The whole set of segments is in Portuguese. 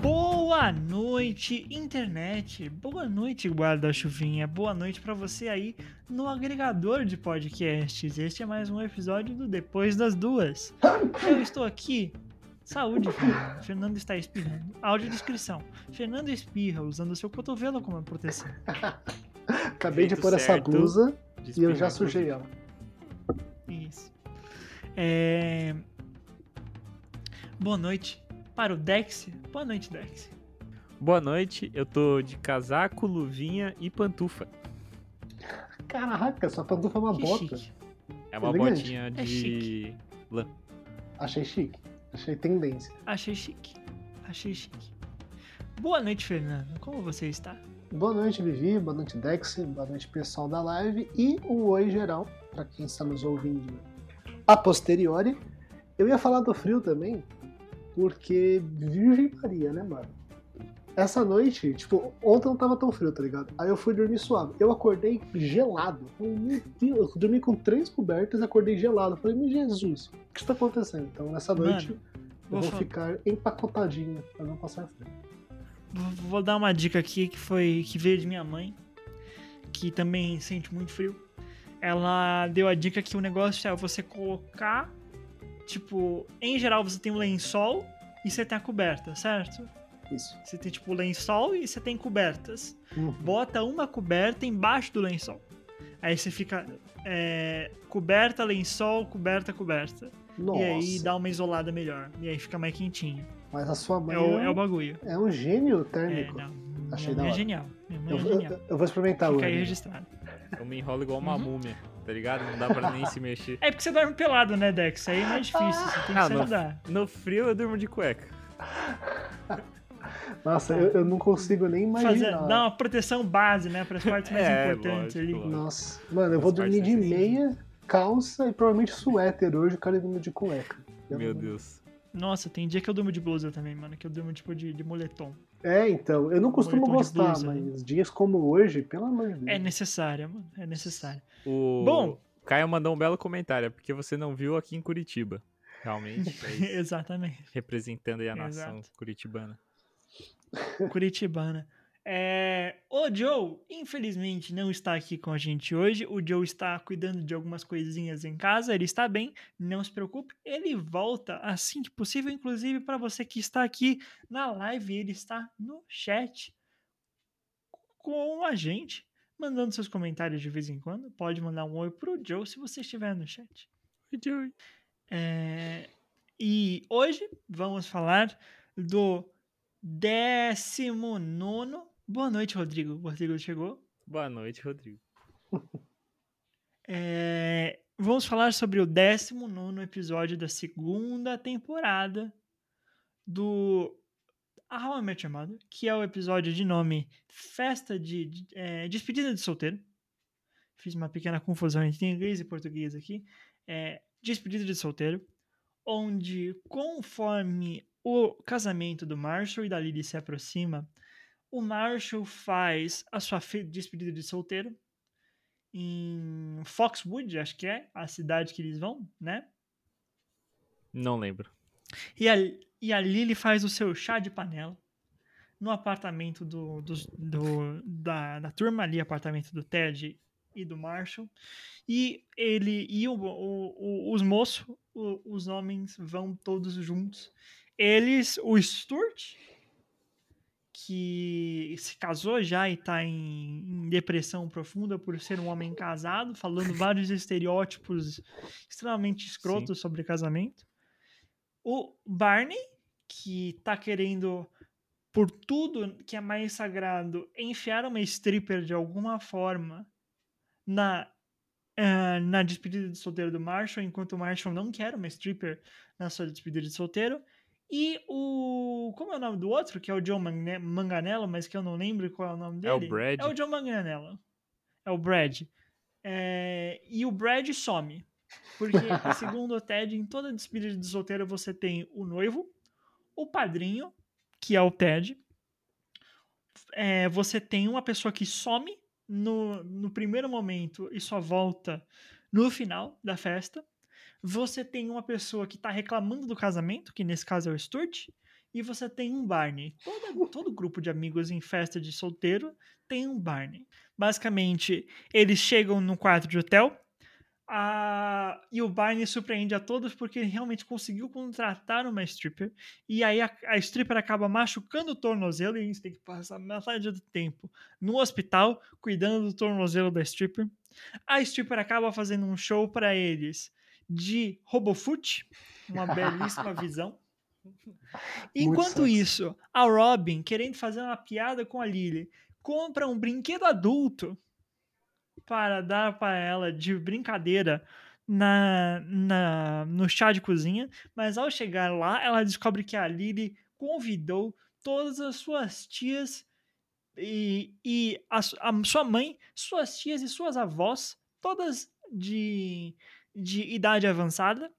Boa noite, internet. Boa noite, guarda-chuvinha. Boa noite pra você aí no agregador de podcasts. Este é mais um episódio do Depois das Duas. Eu estou aqui. Saúde, Fernando. Fernando está espirrando. Audiodescrição. Fernando espirra usando seu cotovelo como proteção. Acabei de Feito pôr essa blusa De e eu já sujei ela. Isso. É... Boa noite para o Dex. Boa noite, Dex. Boa noite, eu tô de casaco, luvinha e pantufa. Caraca, essa pantufa é uma Que bota. chique. É uma Elegante. botinha É de chique. lã. Achei chique. Achei tendência. Achei chique. Achei chique. Boa noite, Fernando. Como você está? Boa noite, Vivi. Boa noite, Dex. Boa noite, pessoal da live. E um oi geral para quem está nos ouvindo a posteriori. Eu ia falar do frio também, porque Virgem Maria, né, mano? Essa noite, tipo, ontem não tava tão frio, tá ligado? Aí eu fui dormir suave. Eu acordei gelado. Falei, Meu Deus, eu dormi com três cobertas e acordei gelado. Falei, meu Jesus, o que está acontecendo? Então, nessa noite, Mano, eu vou vou ficar empacotadinho pra não passar frio. Vou- Vou dar uma dica aqui que foi que veio de minha mãe, que também sente muito frio. Ela deu a dica que o negócio é você colocar, tipo, em geral você tem um lençol e você tem a coberta, certo? Isso. Você tem tipo lençol e você tem cobertas. Uhum. Bota uma coberta embaixo do lençol. Aí você fica é, coberta, lençol, coberta, coberta. Nossa, E aí dá uma isolada melhor. E aí fica mais quentinho. mas a sua mãe É o, é o bagulho. é um gênio É, térmico. não. Achei da é hora. genial. Minha mãe eu, é vou- genial. eu- eu vou experimentar Fica aí hoje. registrado. Eu me enrolo igual uma Uhum. múmia, tá ligado? Não dá pra nem se mexer. É porque você dorme pelado, né, Dex? Aí é mais difícil. Você tem que Ah, se ajudar. No frio eu durmo de cueca. Nossa, eu, eu não consigo nem Fazer, imaginar. dar uma proteção base, né? Para as partes mais É, importantes lógico, ali. lógico. Nossa, mano, eu vou dormir de meia, calça e provavelmente suéter hoje, o cara dorme de cueca. Eu Meu não- Deus. Nossa, tem dia que eu durmo de blusa também, mano. Que eu durmo tipo de, de moletom. É, então, eu não costumo Moletom gostar, blusa, né? mas dias como hoje, pelo amor de Deus. É necessária, mano. É necessário. O Bom. Caio mandou um belo comentário, é porque você não viu aqui em Curitiba. Realmente, é. Exatamente. representando aí a nação Exato. curitibana. Curitibana. É... O Joe, infelizmente, não está aqui com a gente hoje. O Joe está cuidando de algumas coisinhas em casa. Ele está bem, não se preocupe. Ele volta assim que possível. Inclusive, para você que está aqui na live, ele está no chat com a gente, mandando seus comentários de vez em quando. Pode mandar um oi pro Joe se você estiver no chat. Oi, Joey. É, E hoje vamos falar do 19. Boa noite, Rodrigo. O Rodrigo chegou. Boa noite, Rodrigo. É, Vamos falar sobre o 19 episódio da segunda temporada do How I Met Your Mother, que é o episódio de nome Festa de, de é, Despedida de Solteiro. Fiz uma pequena confusão entre inglês e português aqui. É, Despedida de Solteiro, onde conforme o casamento do Marshall e da Lily se aproxima, o Marshall faz a sua despedida de solteiro em Foxwood, acho que é a cidade que eles vão, né? Não lembro. E a, e a Lily faz o seu chá de panela no apartamento do, dos- do- da, da turma ali, apartamento do Ted e do Marshall. E ele e o, o- o- os moços, os homens, vão todos juntos. Eles, o Stuart, que se casou já e tá em, em depressão profunda por ser um homem casado, falando vários estereótipos extremamente escrotos sobre casamento. O Barney, que tá querendo, por tudo que é mais sagrado, enfiar uma stripper de alguma forma na, eh, na despedida de solteiro do Marshall, enquanto o Marshall não quer uma stripper na sua despedida de solteiro. E o. Como é o nome do outro? Que é o John Manganello, mas que eu não lembro qual é o nome É o dele. Brad. É o John Manganello. É o Brad. É, e o Brad some. Porque, segundo o Ted, em toda despedida de solteiro você tem o noivo, o padrinho, que é o Ted. É, você tem uma pessoa que some no, no primeiro momento e só volta no final da festa. Você tem uma pessoa que tá reclamando do casamento, que nesse caso é o Stuart. E você tem um Barney. Todo, todo grupo de amigos em festa de solteiro tem um Barney. Basicamente, eles chegam no quarto de hotel, a... E o Barney surpreende a todos porque ele realmente conseguiu contratar uma stripper. E aí a, a stripper acaba machucando o tornozelo e eles têm que passar metade do tempo no hospital cuidando do tornozelo da stripper. A stripper acaba fazendo um show para eles de Robofoot, uma belíssima visão. Enquanto isso, a Robin, querendo fazer uma piada com a Lily, compra um brinquedo adulto para dar para ela de brincadeira na, na, no chá de cozinha, mas ao chegar lá, ela descobre que a Lily convidou todas as suas tias e, e a, a sua mãe, suas tias e suas avós, todas de, de idade avançada.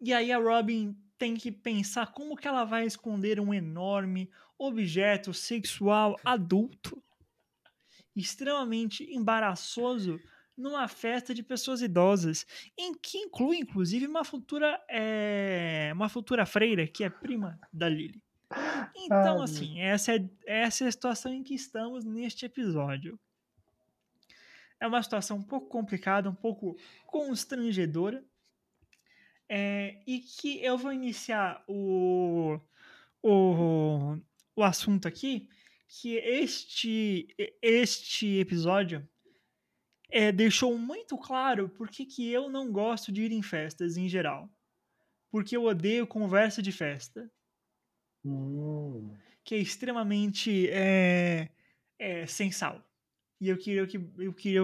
E aí a Robin tem que pensar como que ela vai esconder um enorme objeto sexual adulto extremamente embaraçoso numa festa de pessoas idosas, em que inclui inclusive uma futura é, uma futura freira que é prima da Lily. Então, assim, essa é, essa é a situação em que estamos neste episódio. É uma situação um pouco complicada, um pouco constrangedora, é, e que eu vou iniciar o, o, o assunto aqui que este, este episódio é, deixou muito claro por que eu não gosto de ir em festas em geral. Porque eu odeio conversa de festa. Hum. Que é extremamente é, é, sem sal. E eu queria, eu queria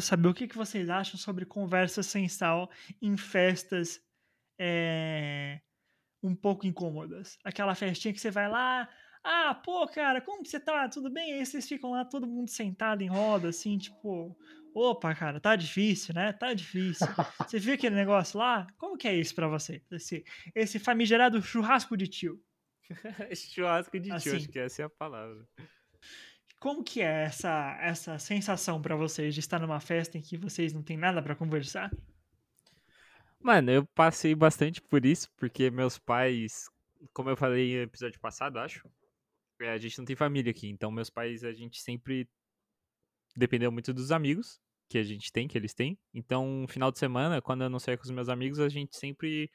saber o que, que vocês acham sobre conversa sem sal em festas é, um pouco incômodas. Aquela festinha que você vai lá, ah, pô, cara, como que você tá? Tudo bem? Aí vocês ficam lá, todo mundo sentado em roda, assim, tipo, opa, cara, tá difícil, né? Tá difícil. Você viu aquele negócio lá? Como que é isso para você? Esse, esse famigerado churrasco de tio. churrasco de assim, tio, acho que essa é a palavra. Como que é essa, essa sensação para vocês de estar numa festa em que vocês não têm nada para conversar? Mano, eu passei bastante por isso, porque meus pais, como eu falei no episódio passado, acho, é, a gente não tem família aqui, então meus pais, a gente sempre dependeu muito dos amigos que a gente tem, que eles têm. Então, final de semana, quando eu não saía com os meus amigos, a gente sempre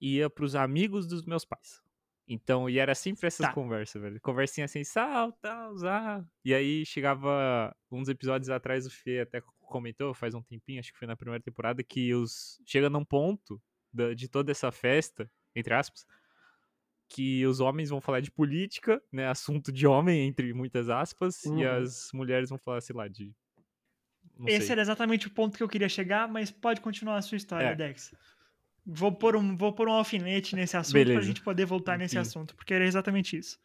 ia pros amigos dos meus pais. Então, e era sempre essas tá. conversas, velho. Conversinha assim, sal, tal, ah. E aí chegava uns episódios atrás, o Fê até comentou, faz um tempinho, acho que foi na primeira temporada, que os chega num ponto de toda essa festa, entre aspas, que os homens vão falar de política, né, assunto de homem, entre muitas aspas, uhum. e as mulheres vão falar, sei lá, de... Esse sei. era exatamente o ponto que eu queria chegar, mas pode continuar a sua história, é. Dex. Vou pôr, um, vou pôr um alfinete nesse assunto Beleza. pra gente poder voltar nesse assunto, porque era exatamente isso.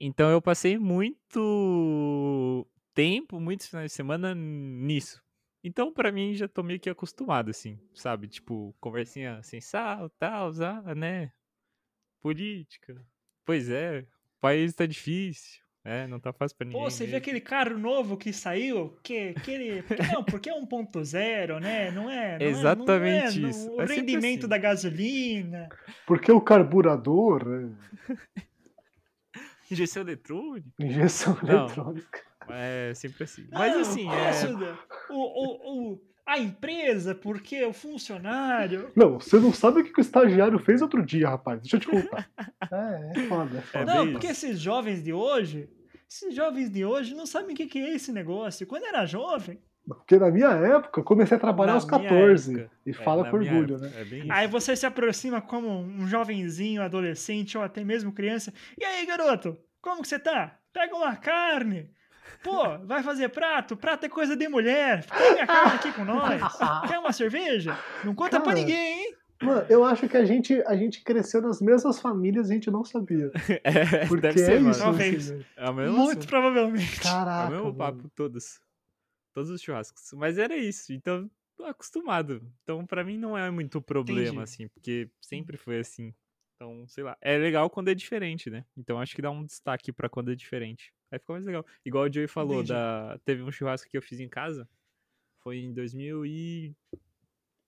Então eu passei muito tempo, muitos finais de semana nisso. Então, para mim, já tô meio que acostumado, assim, sabe? Tipo, conversinha sem sal, tal, né? Política. Pois é, o país tá difícil. É, não tá fácil pra ninguém. Pô, você viu aquele carro novo que saiu? Que, aquele, não, porque é 1.0, né? Não é? Não Exatamente é, não é, isso. o é rendimento assim. da gasolina. Porque o carburador. Né? Injeção eletrônica? Injeção eletrônica. É sempre assim. Mas assim. É... O, o, o, a empresa, porque o funcionário. Não, você não sabe o que o estagiário fez outro dia, rapaz. Deixa eu te contar. é, é foda, é foda. Não, porque esses jovens de hoje, esses jovens de hoje não sabem o que é esse negócio. Quando era jovem. Porque na minha época eu comecei a trabalhar na aos 14 e é, fala com orgulho, né? É Aí você se aproxima como um jovenzinho, adolescente ou até mesmo criança. E aí, garoto, como que você tá? Pega uma carne, Pô, vai fazer prato? Prato é coisa de mulher. Come a carne aqui com nós. Quer uma cerveja? Não conta Cara, pra ninguém, hein? Mano, eu acho que a gente, a gente cresceu nas mesmas famílias e a gente não sabia. É, Porque deve é ser, isso. Talvez. Assim, é Muito provavelmente. Caraca. É o mesmo papo, mano. todos. Todos os churrascos. Mas era isso. Então, acostumado. Então, pra mim, não é muito problema, Entendi. assim, porque sempre foi assim. Então, sei lá. É legal quando é diferente, né? Então, acho que dá um destaque pra quando é diferente. Aí fica mais legal. Igual o Joey falou, Entendi. da... teve um churrasco que eu fiz em casa. Foi em 2000 e...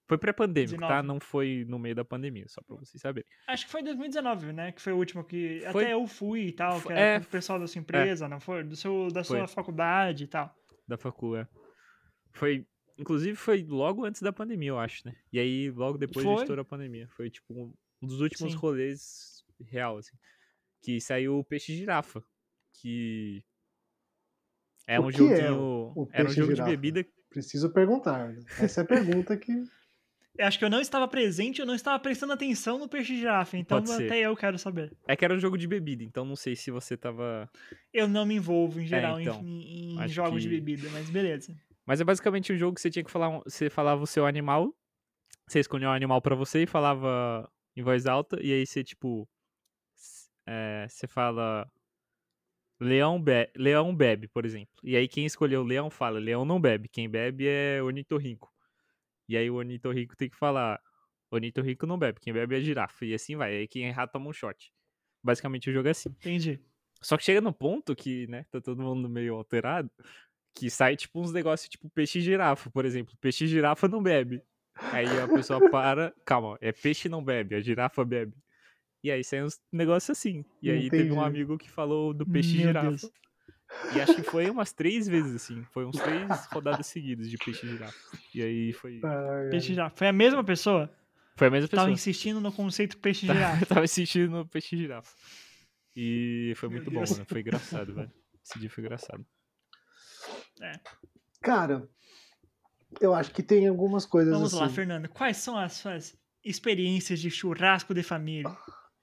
Foi pré-pandêmico, tá? 19. Não foi no meio da pandemia, só pra vocês saberem. Acho que foi 2019, né? Que foi o último que Foi- até eu fui e tal, que era é, o pessoal da sua empresa, não foi? Do seu, da sua Foi. faculdade e tal. Da facul, é. Foi... Inclusive, foi logo antes da pandemia, eu acho, né? E aí, logo depois Foi? de estourar a pandemia. Foi, tipo, um dos últimos Sim. rolês real, assim. Que saiu o Peixe Girafa. Que... É O um é joguinho... o Era um jogo Girafa? de bebida... Preciso perguntar. Essa é a pergunta que. Eu acho que eu não estava presente, eu não estava prestando atenção no peixe girafa, então até eu quero saber. É que era um jogo de bebida, então não sei se você tava... Eu não me envolvo em geral em- então, em, em jogos de que- bebida, mas beleza. Mas é basicamente um jogo que você tinha que falar. Você falava o seu animal. Você escolhia um animal pra você e falava em voz alta. E aí você, tipo. é, você fala. Leão, be leão bebe, por exemplo. E aí quem escolheu o leão fala: Leão não bebe. Quem bebe é ornitorrinco. E aí o ornitorrinco tem que falar: Ornitorrinco não bebe. Quem bebe é girafa. E assim vai. Aí quem errar toma um shot. Basicamente o jogo é assim. Entendi. Só que chega no ponto que, né, tá todo mundo meio alterado, que sai tipo uns negócios tipo peixe girafa, por exemplo. Peixe girafa não bebe. Aí a pessoa para, calma, é peixe não bebe, a girafa bebe. E aí sai uns negócios assim. E aí teve um Entendi. amigo que falou do peixe Meu girafa. Deus. E acho que foi umas três vezes assim. Foi uns três rodadas seguidas de peixe girafa. E aí foi. Ai, Peixe girafa. Foi a mesma pessoa? Foi a mesma Tava pessoa. insistindo no conceito peixe Tava- girafa. tava assistindo no peixe girafa. E foi muito bom, né? Foi engraçado, velho. Esse dia foi engraçado. Cara, eu acho que tem algumas coisas Vamos lá, assim. Fernando. Quais são as suas experiências de churrasco de família?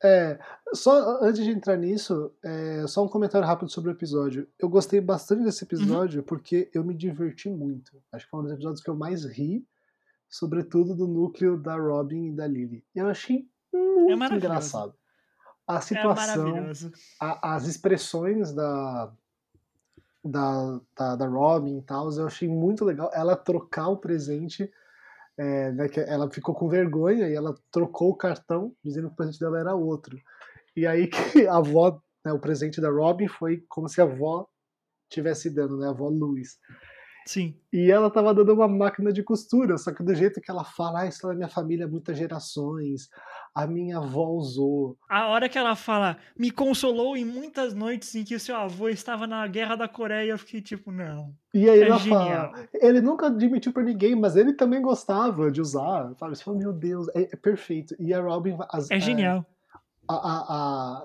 É, só antes de entrar nisso, é, só um comentário rápido sobre o episódio. Eu gostei bastante desse episódio porque eu me diverti muito. Acho que foi um dos episódios que eu mais ri, sobretudo do núcleo da Robin e da Lily. Eu achei muito maravilhoso. engraçado. A É situação, a- as expressões da, da, da, da Robin e tal, eu achei muito legal. Ela trocar o presente, é, né, que ela ficou com vergonha e ela trocou o cartão, dizendo que o presente dela era outro. E aí que a avó, né, o presente da Robin foi como se a avó tivesse dando, né, a avó Luz. Sim. E ela tava dando uma máquina de costura, só que do jeito que ela fala, ah, isso é da minha família há muitas gerações, a minha avó usou. A hora que ela fala, me consolou em muitas noites em que o seu avô estava na guerra da Coreia, eu fiquei tipo, não. E aí É ela genial. fala, ele nunca admitiu pra ninguém, mas ele também gostava de usar. Fala, meu Deus, é, é perfeito. E a Robin, as- É genial. a, a,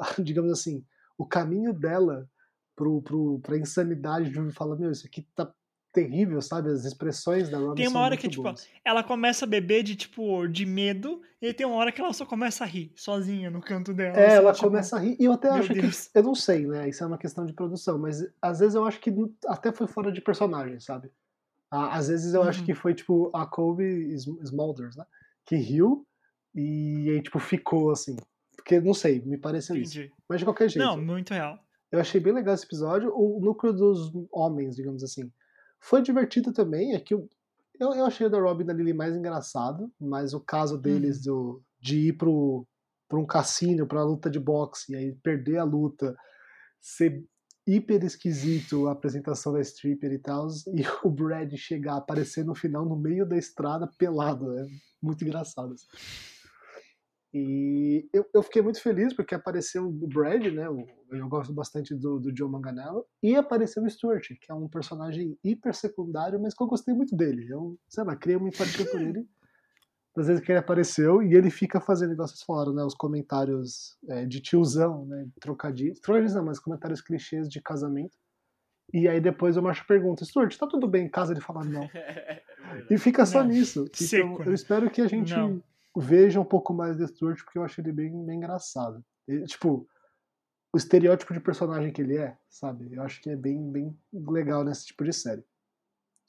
a- digamos assim, o caminho dela pro, pro, pra insanidade de fala, meu, isso aqui tá terrível, sabe? As expressões da Robin Tem uma hora que, tipo, boas. Ela começa a beber de, tipo, de medo, e tem uma hora que ela só começa a rir, sozinha, no canto dela. É, assim, ela tipo, começa a rir. E eu até meu acho que. Deus. Eu não sei, né? Isso é uma questão de produção, mas às vezes eu acho que até foi fora de personagem, sabe? Às vezes eu acho Uhum. que foi, tipo, a Kobe Sm- Smulders, né? Que riu e aí, tipo, ficou assim. Porque, não sei, me pareceu isso. Entendi. Mas de qualquer jeito. Não, muito real. Eu achei bem legal esse episódio. O núcleo dos homens, digamos assim. Foi divertido também. É que eu, eu, eu achei o da Robin e da Lily mais engraçado, mas o caso deles do, de ir pro, pro um cassino, pra luta de boxe, e aí perder a luta, ser hiper esquisito a apresentação da stripper e tal, e o Brad chegar, aparecer no final, no meio da estrada, pelado. É muito engraçado. assim. E eu, eu fiquei muito feliz porque apareceu o Brad, né? o- eu gosto bastante do, do Joe Manganiello. E apareceu o Stuart, que é um personagem hiper secundário, mas que eu gostei muito dele. Eu, sei lá, criei uma empatia por ele. Das vezes que ele apareceu e ele fica fazendo, igual vocês falaram, né? Os comentários é, de tiozão, né? Trocadilhos. Trocadilhos não, mas comentários clichês de casamento. E aí depois o Macho pergunta, Stuart, tá tudo bem em casa? Ele fala, não. E fica só Não. nisso. Então, Seco, eu né? espero que a gente Não. Veja um pouco mais do Stuart, porque eu acho ele bem, bem engraçado. Ele, tipo, o estereótipo de personagem que ele é, sabe? Eu acho que é bem, bem legal nesse tipo de série.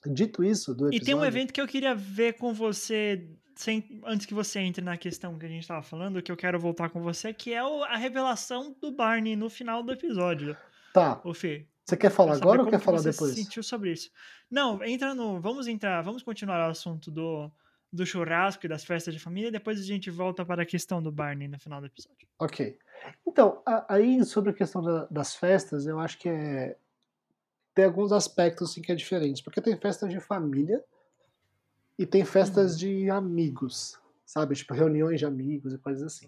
Dito isso, do E episódio... tem um evento que eu queria ver com você, sem- antes que você entre na questão que a gente tava falando, que eu quero voltar com você, que é o- a revelação do Barney no final do episódio, Tá, ô Fê. Você quer falar agora ou quer que falar você depois? se sentiu sobre isso. Não, entra no. Vamos entrar, vamos continuar o assunto do, do churrasco e das festas de família, e depois a gente volta para a questão do Barney no final do episódio. Ok. Então, aí sobre a questão da- das festas, eu acho que é. Tem alguns aspectos assim, que é diferentes. Porque tem festas de família e tem festas de amigos, sabe? Tipo, reuniões de amigos e coisas assim.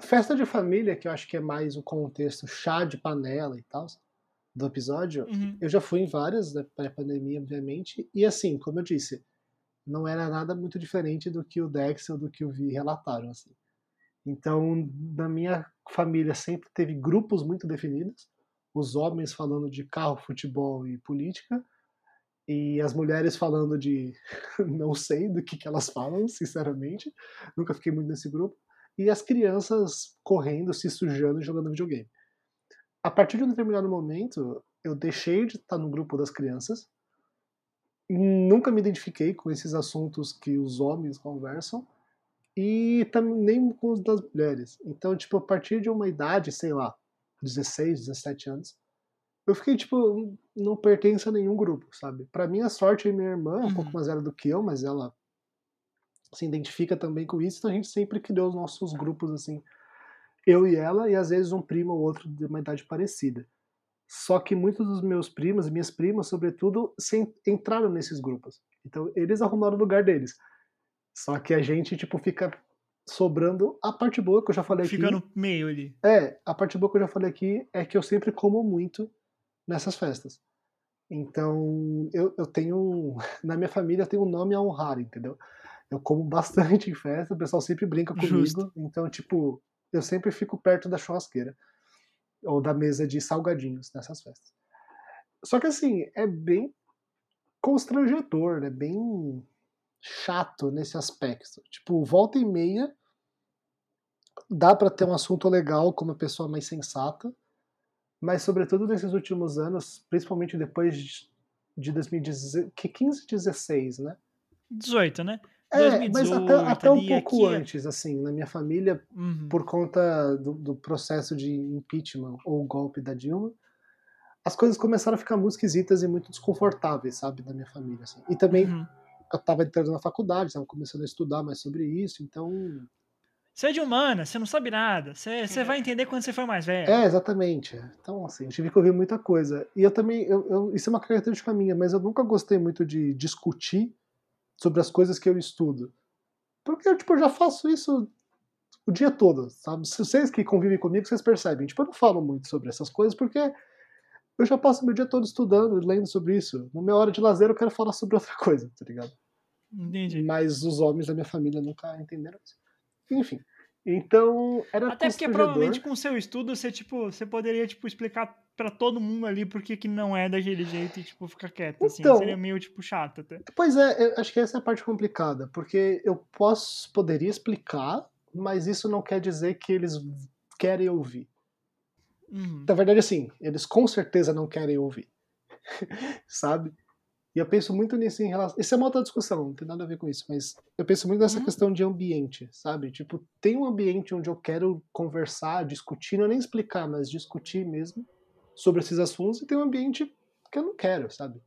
Festa de família, que eu acho que é mais o contexto chá de panela e tal, do episódio, Uhum. eu já fui em várias da pré-pandemia, obviamente, e assim, como eu disse, não era nada muito diferente do que o Dex ou do que o Vi relataram, assim. Então, na minha família sempre teve grupos muito definidos, os homens falando de carro, futebol e política, e as mulheres falando de não sei do que, que elas falam, sinceramente, nunca fiquei muito nesse grupo, e as crianças correndo, se sujando e jogando videogame. A partir de um determinado momento, eu deixei de estar no grupo das crianças, nunca me identifiquei com esses assuntos que os homens conversam, e também nem com os das mulheres. Então, tipo, a partir de uma idade, sei lá, 16, 17 anos, eu fiquei, tipo, não pertenço a nenhum grupo, sabe? Pra minha sorte, minha irmã é um Uhum. pouco mais velha do que eu, mas ela se identifica também com isso, então a gente sempre criou os nossos grupos, assim, eu e ela, e às vezes um primo ou outro de uma idade parecida. Só que muitos dos meus primos, e minhas primas, sobretudo, entraram nesses grupos. Então, eles arrumaram o lugar deles. Só que a gente, tipo, fica sobrando a parte boa que eu já falei aqui. Fica no meio ali. É, a parte boa que eu já falei aqui é que eu sempre como muito nessas festas. Então, eu, eu tenho. Na minha família, eu tenho um nome a honrar, entendeu? Eu como bastante em festa, o pessoal sempre brinca comigo. Justo. Então, tipo, eu sempre fico perto da churrasqueira. Ou da mesa de salgadinhos nessas festas. Só que, assim, é bem constrangedor, né? Bem chato nesse aspecto. Tipo, volta e meia dá pra ter um assunto legal com uma pessoa mais sensata, mas sobretudo nesses últimos anos, principalmente depois de- de 2015, que 15, 16, né? 18, né? É, mas até, até um pouco aqui, antes, assim, na minha família, Uhum. por conta do, do processo de impeachment ou golpe da Dilma, as coisas começaram a ficar muito esquisitas e muito desconfortáveis, sabe, na minha família. Assim. E também Uhum. eu estava entrando na faculdade, estava começando a estudar mais sobre isso, então. Você é de humana, você não sabe nada. Você, você vai entender quando você for mais velho. É, exatamente. Então, assim, eu tive que ouvir muita coisa. E eu também, eu, eu- isso é uma característica minha, mas eu nunca gostei muito de discutir sobre as coisas que eu estudo. Porque eu, tipo, eu já faço isso o dia todo, sabe? Se vocês que convivem comigo, vocês percebem. Tipo, eu não falo muito sobre essas coisas porque eu já passo meu dia todo estudando, lendo sobre isso. Na minha hora de lazer eu quero falar sobre outra coisa, tá ligado? Entendi. Mas os homens da minha família nunca entenderam isso. Enfim. Então, era Até porque provavelmente com o seu estudo você, tipo, você poderia, tipo, explicar pra todo mundo ali por que não é daquele jeito e, tipo, ficar quieto, assim. Então- Seria meio, tipo, chato até. Pois é, acho que essa é a parte complicada, porque eu posso, poderia explicar, mas isso não quer dizer que eles querem ouvir. Uhum. Na verdade, assim, eles com certeza não querem ouvir. Sabe? E eu penso muito nisso em relação. Isso é uma outra discussão, não tem nada a ver com isso, mas eu penso muito nessa Uhum. questão de ambiente, sabe? Tipo, tem um ambiente onde eu quero conversar, discutir, não é nem explicar, mas discutir mesmo sobre esses assuntos, e tem um ambiente que eu não quero, sabe?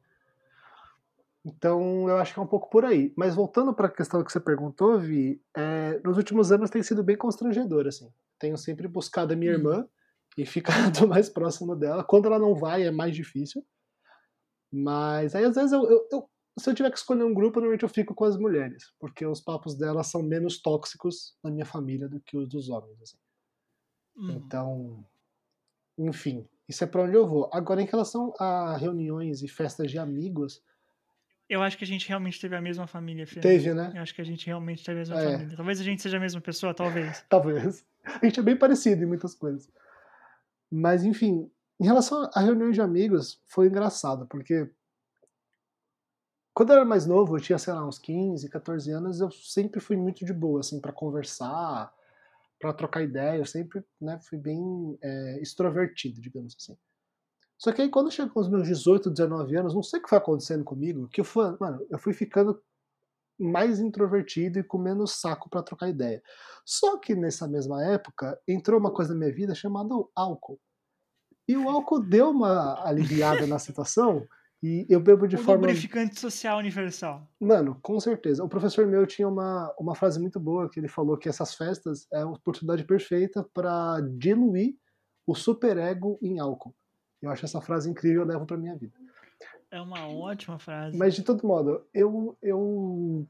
Então, eu acho que é um pouco por aí. Mas voltando para a questão que você perguntou, Vi, é, nos últimos anos tem sido bem constrangedor, assim. Tenho sempre buscado a minha Hum. irmã e ficado mais próximo dela. Quando ela não vai, é mais difícil. Mas aí, às vezes, eu, eu- eu- se eu tiver que escolher um grupo, normalmente eu fico com as mulheres. Porque os papos delas são menos tóxicos na minha família do que os dos homens. assim. Uhum. Então, enfim, isso é para onde eu vou. Agora, em relação a reuniões e festas de amigos, Eu acho que a gente realmente teve a mesma família, Fê. teve, né? Eu acho que a gente realmente teve a mesma É. família. Talvez a gente seja a mesma pessoa, talvez. Talvez. A gente é bem parecido em muitas coisas. Mas, enfim, em relação a reuniões de amigos, foi engraçado, porque quando eu era mais novo, eu tinha, sei lá, uns 15, 14 anos, eu sempre fui muito de boa, assim, para conversar, para trocar ideia, eu sempre, né, fui bem é, extrovertido, digamos assim. Só que aí quando chegou os meus 18, 19 anos, não sei o que foi acontecendo comigo, que eu fui, mano, eu fui ficando mais introvertido e com menos saco para trocar ideia. Só que nessa mesma época entrou uma coisa na minha vida chamada álcool. E o álcool deu uma aliviada na situação. E eu bebo de o forma. lubrificante social universal. Mano, com certeza. O professor meu tinha uma, uma frase muito boa que ele falou que essas festas é a oportunidade perfeita para diluir o superego em álcool. Eu acho essa frase incrível, eu levo pra minha vida. É uma ótima frase. Mas de todo modo, eu, eu.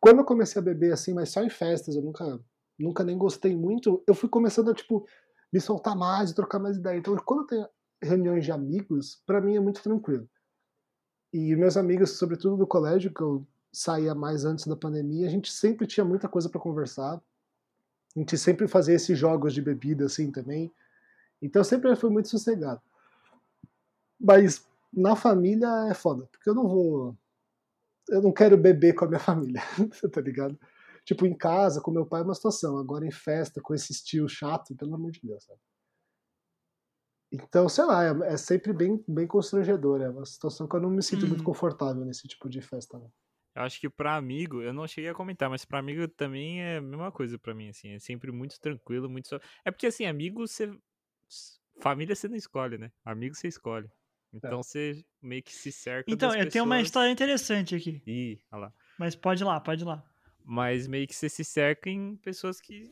Quando eu comecei a beber assim, mas só em festas, eu nunca, nunca nem gostei muito, eu fui começando a, tipo, me soltar mais, trocar mais ideia. Então, quando eu tenho reuniões de amigos, para mim é muito tranquilo. E meus amigos, sobretudo do colégio, que eu saía mais antes da pandemia, a gente sempre tinha muita coisa para conversar. A gente sempre fazia esses jogos de bebida assim também. Então sempre foi muito sossegado. Mas na família é foda, porque eu não vou. Eu não quero beber com a minha família, tá ligado? Tipo, em casa, com meu pai é uma situação. Agora em festa, com esse estilo chato, pelo amor de Deus, sabe? Então, sei lá, é, é sempre bem, bem constrangedor. É uma situação que eu não me sinto muito Uhum. confortável nesse tipo de festa. Né? Eu acho que pra amigo, eu não cheguei a comentar, mas pra amigo também é a mesma coisa pra mim, assim. É sempre muito tranquilo, muito só. É porque, assim, amigo, você. Família você não escolhe, né? Amigo você escolhe. Então você meio que se cerca Então, das eu tenho uma pessoas- história interessante aqui. Ih, olha lá. Mas pode ir lá, pode ir lá. Mas meio que você se cerca em pessoas que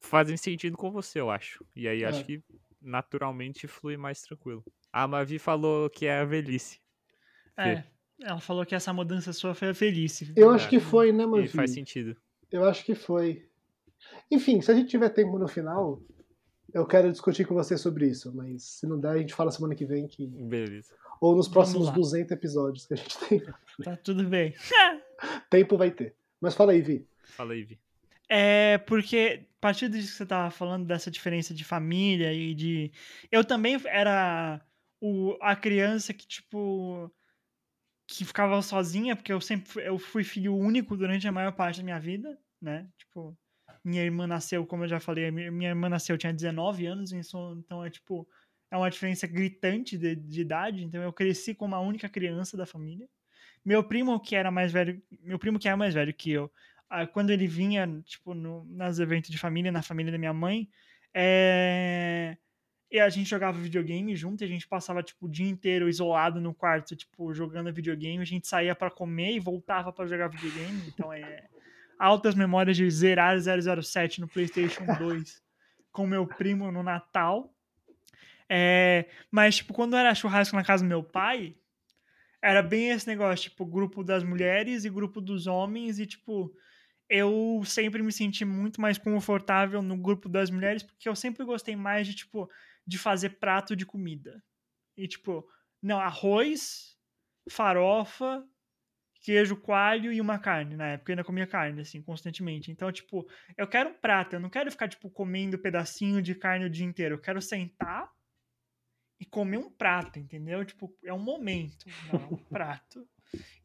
fazem sentido com você, eu acho. E aí É. acho que naturalmente flui mais tranquilo. A Mavi falou que é a velhice. É. Ela falou que essa mudança sua foi a velhice. Eu acho É. que foi, né, E Manfi? faz sentido. Eu acho que foi. Enfim, se a gente tiver tempo no final, eu quero discutir com você sobre isso. Mas se não der, a gente fala semana que vem. Que... Beleza. Ou nos próximos lá. 200 episódios que a gente tem. Tá tudo bem. Tempo vai ter. Mas fala aí, Vi. Fala aí, Vi. É porque, a partir disso que você tava falando, dessa diferença de família e de. Eu também era o, a criança que, tipo. que ficava sozinha, porque eu sempre fui, eu fui filho único durante a maior parte da minha vida, né? Tipo, minha irmã nasceu, como eu já falei, minha irmã nasceu, eu tinha 19 anos, então então é tipo. É uma diferença gritante de, de idade, então eu cresci como a única criança da família. Meu primo, que era mais velho, meu primo que era mais velho que eu, ah, quando ele vinha, tipo, no, nos eventos de família, na família da minha mãe, é... e a gente jogava videogame junto, e a gente passava, tipo, o dia inteiro isolado no quarto, tipo, jogando videogame, a gente saía pra comer e voltava pra jogar videogame, então é... Altas memórias de zerar 007 no Playstation 2 com meu primo no Natal. É... Mas, tipo, quando era churrasco na casa do meu pai, era bem esse negócio, tipo, grupo das mulheres e grupo dos homens, e, tipo, eu sempre me senti muito mais confortável no grupo das mulheres, porque eu sempre gostei mais de, tipo, de fazer prato de comida. E, tipo, não, arroz, farofa, queijo coalho e uma carne. Na época eu ainda comia carne, assim, constantemente. Então, tipo, eu quero um prato, eu não quero ficar, tipo, comendo pedacinho de carne o dia inteiro. Eu quero sentar e comer um prato, entendeu? Tipo, é um momento, não é um prato.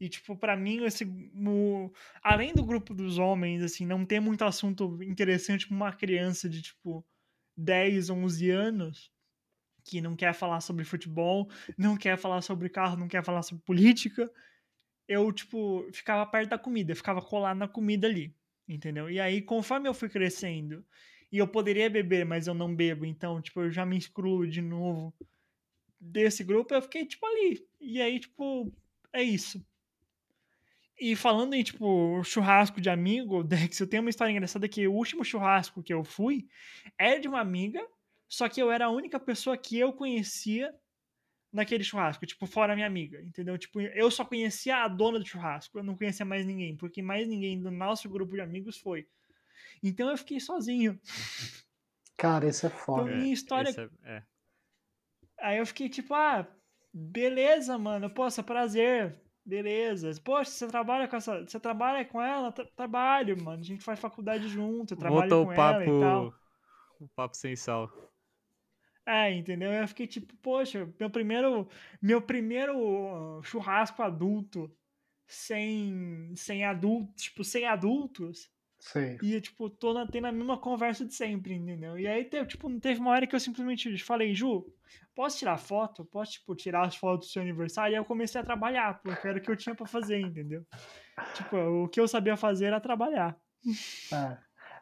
E, tipo, pra mim, esse, o- além do grupo dos homens, assim, não ter muito assunto interessante pra uma criança de, tipo, 10, 11 anos, que não quer falar sobre futebol, não quer falar sobre carro, não quer falar sobre política, eu, tipo, ficava perto da comida, ficava colado na comida ali, entendeu? E aí, conforme eu fui crescendo, e eu poderia beber, mas eu não bebo, então, tipo, eu já me excluo de novo desse grupo, eu fiquei, tipo, ali. E aí, tipo, é isso. E falando em, tipo, churrasco de amigo, Dex, eu tenho uma história engraçada que o último churrasco que eu fui era de uma amiga, só que eu era a única pessoa que eu conhecia naquele churrasco, tipo, fora a minha amiga, entendeu? Tipo, eu só conhecia a dona do churrasco, eu não conhecia mais ninguém, porque mais ninguém do nosso grupo de amigos foi. Então eu fiquei sozinho. Cara, isso é Então, foda. É, minha história esse é- é. Aí eu fiquei tipo, ah, beleza, mano, poxa, prazer, beleza. Poxa, você trabalha com essa. Você trabalha com ela? Tra- trabalho, mano. A gente faz faculdade junto, eu trabalho Voltou com o ela e tal. papo. O papo sem sal. É, entendeu? Eu fiquei tipo, poxa, meu primeiro, meu primeiro churrasco adulto sem, sem adultos, tipo, sem adultos. Sei. E, tipo, tô na, tendo a mesma conversa de sempre, entendeu? E aí, teve, tipo, teve uma hora que eu simplesmente falei, Ju, posso tirar foto? Posso, tipo, tirar as fotos do seu aniversário? E aí eu comecei a trabalhar, porque era o que eu tinha pra fazer, entendeu? Tipo, o que eu sabia fazer era trabalhar. É.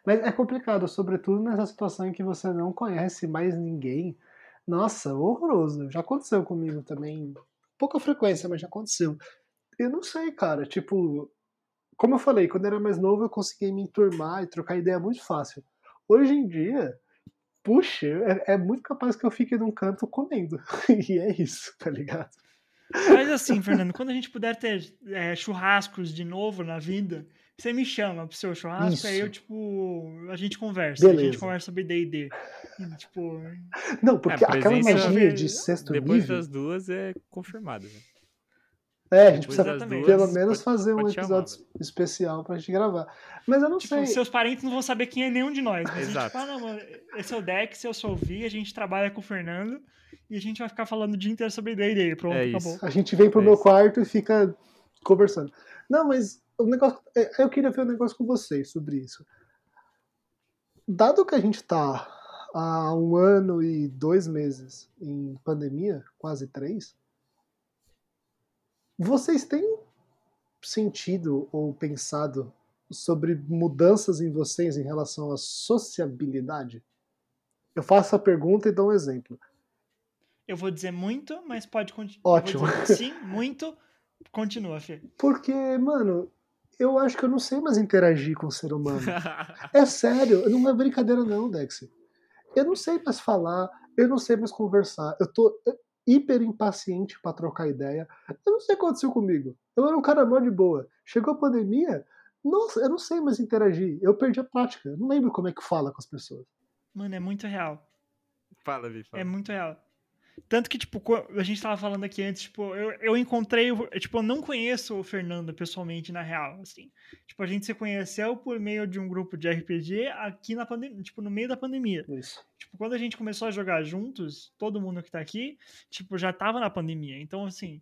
Mas é complicado, sobretudo nessa situação em que você não conhece mais ninguém. Nossa, horroroso. Já aconteceu comigo também. Pouca frequência, mas já aconteceu. Eu não sei, cara. Tipo, como eu falei, quando eu era mais novo eu conseguia me enturmar e trocar ideia muito fácil. Hoje em dia, puxa, é, é muito capaz que eu fique num canto comendo. e é isso, tá ligado? Mas assim, Fernando, quando a gente puder ter é, churrascos de novo na vida, você me chama pro seu churrasco, Isso. aí eu, tipo, a gente conversa. A gente Beleza. conversa sobre D&D. E, Tipo, Não, porque É, aquela magia de sexto Depois nível. das duas é confirmado. né? É, a gente depois precisa pelo menos pode- fazer um pode chamar, episódio velho. especial pra gente gravar. Mas eu não tipo, sei. seus parentes não vão saber quem é nenhum de nós. Mas a gente Exato. fala, não, mano, esse é o Dex, eu sou o Vi, a gente trabalha com o Fernando e a gente vai ficar falando o dia inteiro sobre D&D. Pronto, É acabou. isso. A gente vem pro É meu isso. quarto e fica conversando. Não, mas o negócio. é, Eu queria ver um negócio com vocês sobre isso. Dado que a gente tá há um ano e dois meses em pandemia, quase três, vocês têm sentido ou pensado sobre mudanças em vocês em relação à sociabilidade? Eu faço a pergunta e dou um exemplo. Eu vou dizer muito, mas pode continuar. Ótimo. Sim, muito. Continua, Fê. Porque, mano, eu acho que eu não sei mais interagir com o ser humano. É sério, não é brincadeira não, Dex. Eu não sei mais falar, eu não sei mais conversar. Eu tô hiper impaciente pra trocar ideia. Eu não sei o que aconteceu comigo. Eu era um cara mó de boa. Chegou a pandemia, nossa, eu não sei mais interagir. Eu perdi a prática. Eu não lembro como é que fala com as pessoas. Mano, é muito real. Fala, Vi, fala. É muito real. Tanto que, tipo, a gente tava falando aqui antes, tipo, eu, eu encontrei, tipo, eu não conheço o Fernando pessoalmente, na real, assim. Tipo, a gente se conheceu por meio de um grupo de RPG aqui na pandemia, tipo, no meio da pandemia. Isso. Tipo, quando a gente começou a jogar juntos, todo mundo que tá aqui, tipo, já tava na pandemia. Então, assim,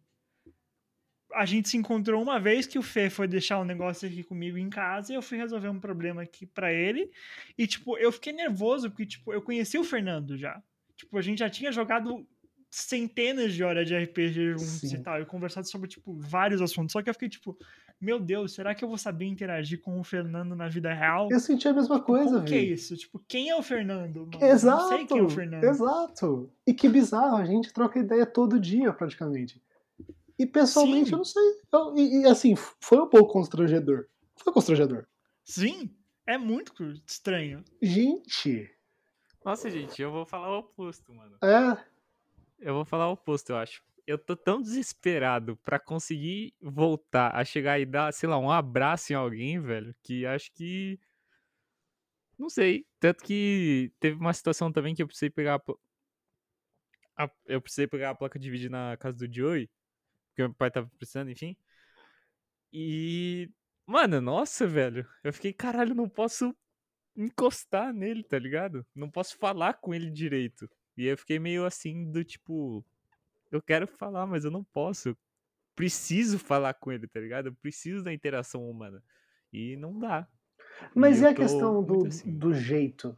a gente se encontrou uma vez que o Fê foi deixar um negócio aqui comigo em casa e eu fui resolver um problema aqui pra ele. E, tipo, eu fiquei nervoso porque, tipo, eu conheci o Fernando já. Tipo, a gente já tinha jogado centenas de horas de RPG juntos Sim. e tal, e conversado sobre, tipo, vários assuntos. Só que eu fiquei, tipo, meu Deus, será que eu vou saber interagir com o Fernando na vida real? Eu senti a mesma coisa, Como que é isso? Tipo, quem é o Fernando? Mano? Exato. Não sei quem é o Fernando. Exato. E que bizarro, a gente troca ideia todo dia, praticamente. E pessoalmente, Sim. eu não sei. Eu- e, e, assim, foi um pouco constrangedor. Foi constrangedor. Sim, é muito estranho. Gente, Nossa, gente, eu vou falar o oposto, mano. é. Eu vou falar o oposto, eu acho. Eu tô tão desesperado pra conseguir voltar a chegar e dar, sei lá, um abraço em alguém, velho, que acho que. Não sei. Tanto que teve uma situação também que eu precisei pegar a. a- Eu precisei pegar a placa de vídeo na casa do Joey, porque meu pai tava precisando, enfim. E. Mano, nossa, velho. Eu fiquei, caralho, não posso encostar nele, tá ligado? Não posso falar com ele direito. E eu fiquei meio assim, do tipo. Eu quero falar, mas eu não posso. Eu preciso falar com ele, tá ligado? Eu preciso da interação humana. E não dá. Mas E e a questão do, assim. do jeito?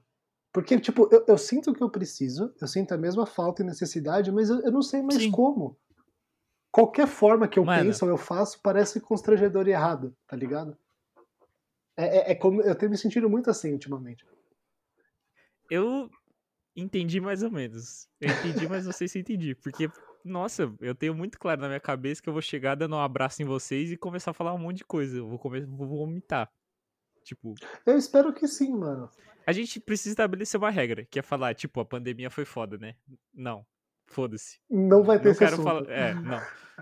Porque, tipo, eu, eu sinto que eu preciso, eu sinto a mesma falta e necessidade, mas eu, eu não sei mais Sim. como. Qualquer forma que eu Mano. penso ou eu faço parece constrangedor e errado, tá ligado? É, é- é como eu tenho me sentido muito assim ultimamente. Eu entendi mais ou menos. Eu entendi, mas não sei se eu entendi. Porque, nossa, eu tenho muito claro na minha cabeça que eu vou chegar dando um abraço em vocês e começar a falar um monte de coisa. Eu vou, come... vou vomitar. Tipo, Eu espero que sim, mano. a gente precisa estabelecer uma regra, que é falar, tipo, a pandemia foi foda, né? Não. Foda-se. Não vai ter Não esse quero assunto. falar. É, não.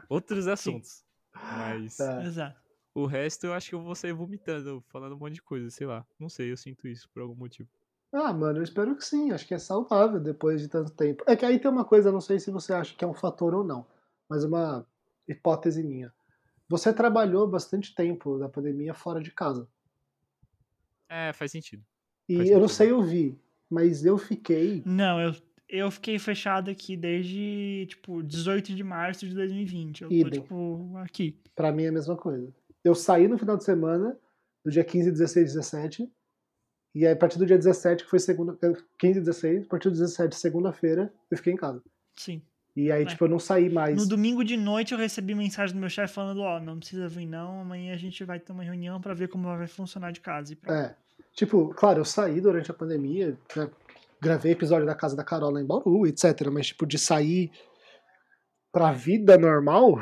Outros assuntos. Mas É. Exato. o resto eu acho que eu vou sair vomitando, falando um monte de coisa, sei lá. Não sei, eu sinto isso por algum motivo. Ah, mano, eu espero que sim. Acho que é saudável depois de tanto tempo. É que aí tem uma coisa, não sei se você acha que é um fator ou não, mas uma hipótese minha. Você trabalhou bastante tempo da pandemia fora de casa. É, faz sentido. E Faz eu não sentido. sei ouvir, mas eu fiquei. Não, eu, eu fiquei fechado aqui desde, tipo, 18 de março de 2020. Eu tô, Idem. tipo, aqui. Pra mim é a mesma coisa. Eu saí no final de semana, do dia 15, 16, 17. E aí, a partir do dia 17, que foi segunda. 15 e 16, a partir do 17, segunda-feira, eu fiquei em casa. Sim. E aí, É. tipo, eu não saí mais. No domingo de noite eu recebi mensagem do meu chefe falando, ó, não precisa vir não, amanhã a gente vai ter uma reunião pra ver como vai funcionar de casa. E. É. Tipo, claro, eu saí durante a pandemia, né, gravei episódio da casa da Carola em Bauru, etc. Mas, tipo, de sair pra vida normal,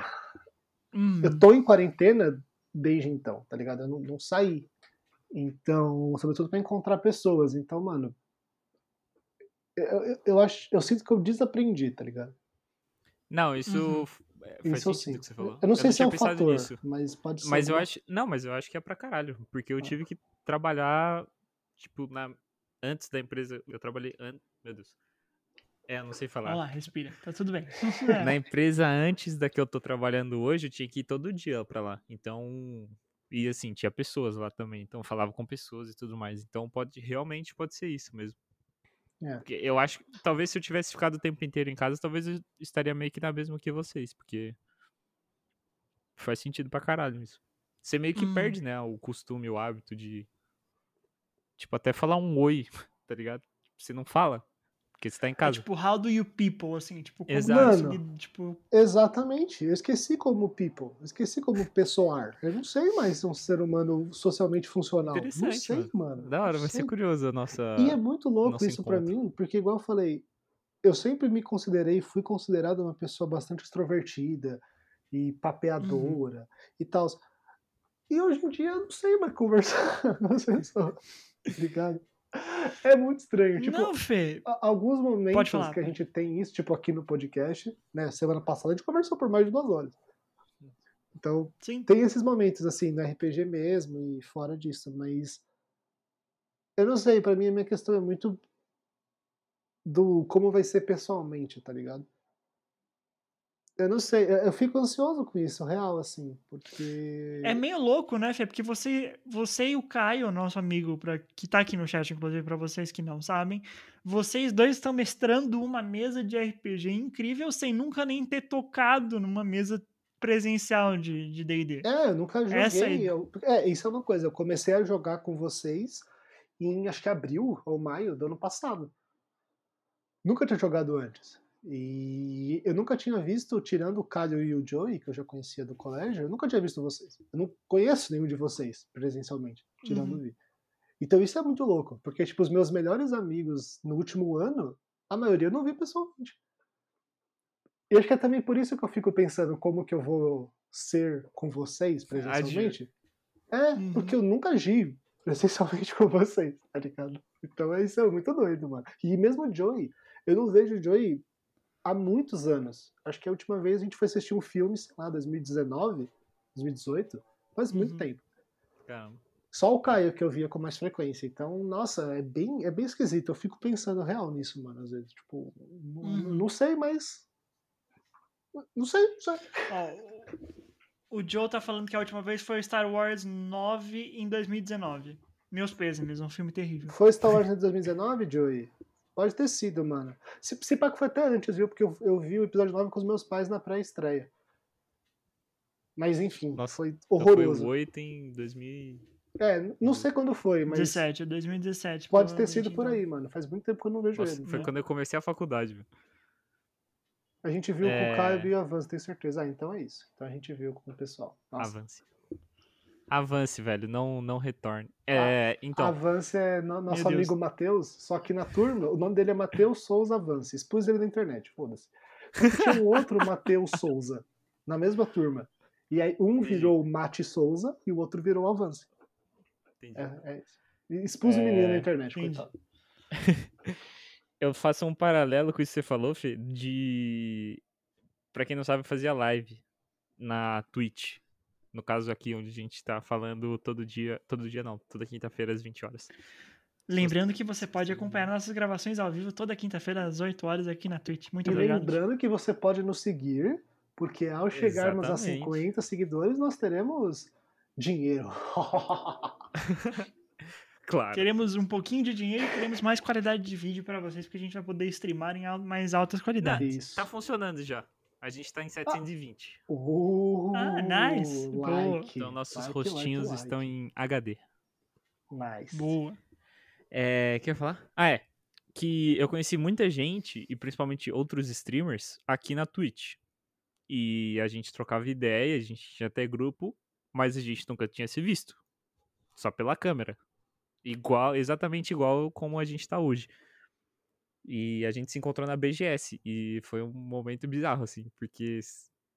Hum, eu tô em quarentena desde então, tá ligado? Eu não, não saí. Então, sobretudo pra encontrar pessoas. Então, mano, eu, eu, eu acho, eu sinto que eu desaprendi, tá ligado? Não, isso Uhum. é, faz Isso eu sentido que você falou. Eu não sei se é tinha um pensado fator, nisso. mas pode ser. Mas eu alguma- acho. Não, mas eu acho que é pra caralho. Porque eu Ah. tive que trabalhar, tipo, na. Antes da empresa. Eu trabalhei antes. Meu Deus. É, eu não sei falar. Vamos lá, respira. Tá tudo bem. Na empresa antes da que eu tô trabalhando hoje, eu tinha que ir todo dia pra lá. Então. E assim, tinha pessoas lá também. Então falava com pessoas e tudo mais. Então pode. Realmente pode ser isso mesmo. É. Porque eu acho que talvez se eu tivesse ficado o tempo inteiro em casa, talvez eu estaria meio que na mesma que vocês. Porque. Faz sentido pra caralho isso. Você meio que Hum. perde, né? O costume, o hábito de. Tipo, até falar um oi, tá ligado? Você não fala. Porque você tá em É casa. tipo, how do you people, assim, tipo, como Exato. conseguir, tipo, Exatamente. Eu esqueci como people. Eu esqueci como pessoar. Eu não sei mais ser um ser humano socialmente funcional. Não sei, mano. Da hora, Não vai sei. ser curioso a nossa. E é muito louco isso pra encontro. mim, porque igual eu falei, eu sempre me considerei, fui considerado uma pessoa bastante extrovertida e papeadora e tal. E hoje em dia eu não sei mais conversar com as pessoas. tá Ligado? É muito estranho. Tipo, não, Fê, alguns momentos falar, que a gente tem isso, tipo aqui no podcast, né? Semana passada a gente conversou por mais de duas horas. Então, sim. tem esses momentos, assim, no RPG mesmo e fora disso, mas. Eu não sei, pra mim a minha questão é muito do como vai ser pessoalmente, tá ligado? Eu não sei, eu eu fico ansioso com isso, real, assim, porque. É meio louco, né, Fê? Porque você, você e o Caio, nosso amigo, pra, que tá aqui no chat, inclusive, pra vocês que não sabem, vocês dois estão mestrando uma mesa de RPG incrível sem nunca nem ter tocado numa mesa presencial de de D&D. É, eu nunca joguei. Essa aí. eu- É, isso é uma coisa. Eu comecei a jogar com vocês em acho que abril ou maio do ano passado. Nunca tinha jogado antes. E eu nunca tinha visto, tirando o Caio e o Joey, que eu já conhecia do colégio, eu nunca tinha visto vocês. Eu não conheço nenhum de vocês presencialmente, tirando Uhum. o Vi. Então isso é muito louco, porque tipo, os meus melhores amigos no último ano, a maioria eu não vi pessoalmente. E acho que é também por isso que eu fico pensando como que eu vou ser com vocês presencialmente. É, Uhum. porque eu nunca agi presencialmente com vocês, tá ligado? Então isso é muito doido, mano. E mesmo o Joey, eu não vejo o Joey há muitos anos. Acho que a última vez a gente foi assistir um filme, sei lá, 2019, 2018, faz muito Uhum. tempo. Caramba. Só o Caio que eu via com mais frequência. Então, nossa, é bem, é bem esquisito. Eu fico pensando real nisso, mano, às vezes. Tipo, não, Uhum. não sei, mas. Não sei, não sei. Ó, o Joe tá falando que a última vez foi Star Wars 9 em 2019. Meus pêsames, um filme terrível. Foi Star Wars em 2019, Joey? Pode ter sido, mano. Se, se pá que foi até antes, viu? Porque eu, eu vi o episódio 9 com os meus pais na pré-estreia. Mas enfim, Nossa, foi Então foi horroroso. o 8 em 2000. É, não sei quando foi, mas 17, é 2017. pode ter sido por aí, mano. Faz muito tempo que eu não vejo Nossa, ele. foi né? quando eu comecei a faculdade, velho. A gente viu com É. o Caio e o Avanço, tenho certeza. Ah, então é isso. Então a gente viu com o pessoal. Nossa. Avance. Avance, velho. Não, não retorne. É, então. Avance é no- nosso Meu amigo Matheus, só que na turma, o nome dele é Matheus Souza Avance. Expus ele na internet, foda-se. Tinha um outro Matheus Souza na mesma turma. E aí um virou Mate Souza e o outro virou Avance. Entendi. É, é Expus o menino na internet, entendi. coitado. Eu faço um paralelo com isso que você falou, Fê, de. Pra quem não sabe, eu fazia live na Twitch. No caso aqui, onde a gente tá falando todo dia. Todo dia não, toda quinta-feira às 20 horas. Lembrando que você pode acompanhar nossas gravações ao vivo toda quinta-feira às 8 horas aqui na Twitch. Muito E obrigado. lembrando que você pode nos seguir, porque ao chegarmos a Exatamente. 50 seguidores, nós teremos dinheiro. Claro. Queremos um pouquinho de dinheiro e queremos mais qualidade de vídeo pra vocês, porque a gente vai poder streamar em mais altas qualidades. Isso. Tá funcionando já. A gente tá em 720. Uh, Ah, nice. Boa. like, Então nossos like, rostinhos like, estão em HD. Nice. Boa. É, quer falar? Ah, é. Que eu conheci muita gente, e principalmente outros streamers, aqui na Twitch. E a gente trocava ideia, a gente tinha até grupo, mas a gente nunca tinha se visto. Só pela câmera. Igual, exatamente igual como a gente tá hoje. E a gente se encontrou na BGS. E foi um momento bizarro, assim, porque,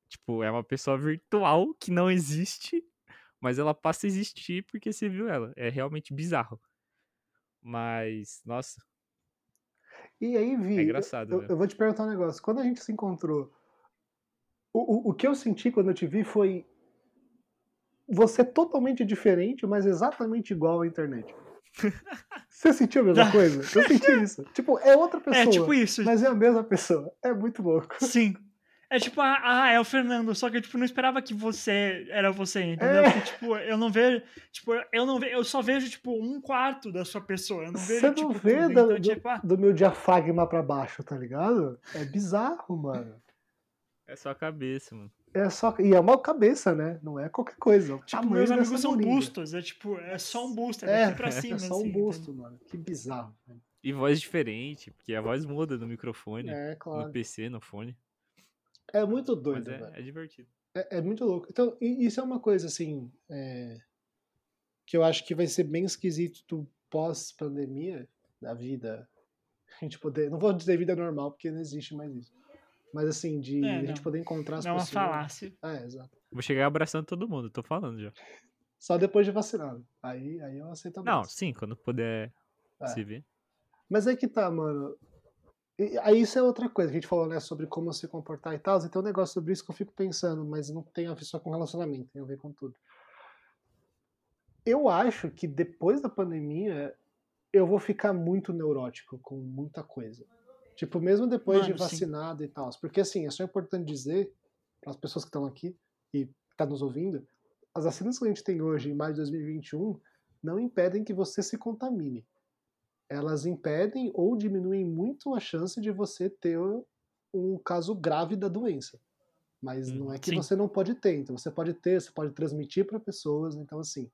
tipo, é uma pessoa virtual que não existe, mas ela passa a existir porque você viu ela. É realmente bizarro. Mas, nossa, E aí, Vi, é engraçado, eu, né? eu vou te perguntar um negócio. Quando a gente se encontrou, o, o, o que eu senti quando eu te vi foi você totalmente diferente, mas exatamente igual à internet. Você sentiu a mesma coisa? Eu senti isso. Tipo, é outra pessoa, É tipo isso. mas é a mesma pessoa. É muito louco. Sim. É tipo, ah, ah, é o Fernando, só que eu tipo, não esperava que você era você, entendeu? É. Porque, tipo, eu não vejo, tipo, eu não vejo, eu só vejo, tipo, um quarto da sua pessoa. Eu não vejo, Você não tipo, vê tudo. do, Então, do- tipo, ah, do meu diafragma pra baixo, tá ligado? É bizarro, mano. É só a cabeça, mano. É só. E é uma cabeça, né? Não é qualquer coisa. O tipo, tamanho meus amigos são moringa. bustos, é tipo, é só um busto, é É, daqui pra cima, É só um assim, busto, mano. Que bizarro. E voz diferente, porque a vois muda no microfone, É, no claro. PC, no fone. É muito Mas doido, é, velho. é divertido. É, é muito louco. Então, isso é uma coisa, assim, é, que eu acho que vai ser bem esquisito pós-pandemia, da vida. A gente poder. Não vou dizer vida normal, porque não existe mais isso. Mas, assim, de É, a gente não. poder encontrar as É uma pessoas. falácia. É, exato. Vou chegar abraçando todo mundo, tô falando já. Só depois de vacinado. Aí, aí eu aceito a Não, sim, quando puder É. se ver. Mas aí que tá, mano. E- Aí isso é outra coisa, que a gente falou, né, sobre como se comportar e tal. E tem um negócio sobre isso que eu fico pensando, mas não tem a ver só com relacionamento, tem a ver com tudo. Eu acho que depois da pandemia, eu vou ficar muito neurótico com muita coisa. Tipo, mesmo depois de Mano, sim. vacinado e tal. Porque, assim, é só importante dizer, para as pessoas que estão aqui e tá nos ouvindo, as vacinas que a gente tem hoje, em maio de 2021, não impedem que você se contamine elas impedem ou diminuem muito a chance de você ter um caso grave da doença. Mas não é que Sim. você não pode ter. Então você pode ter, você pode transmitir para pessoas. Então, assim,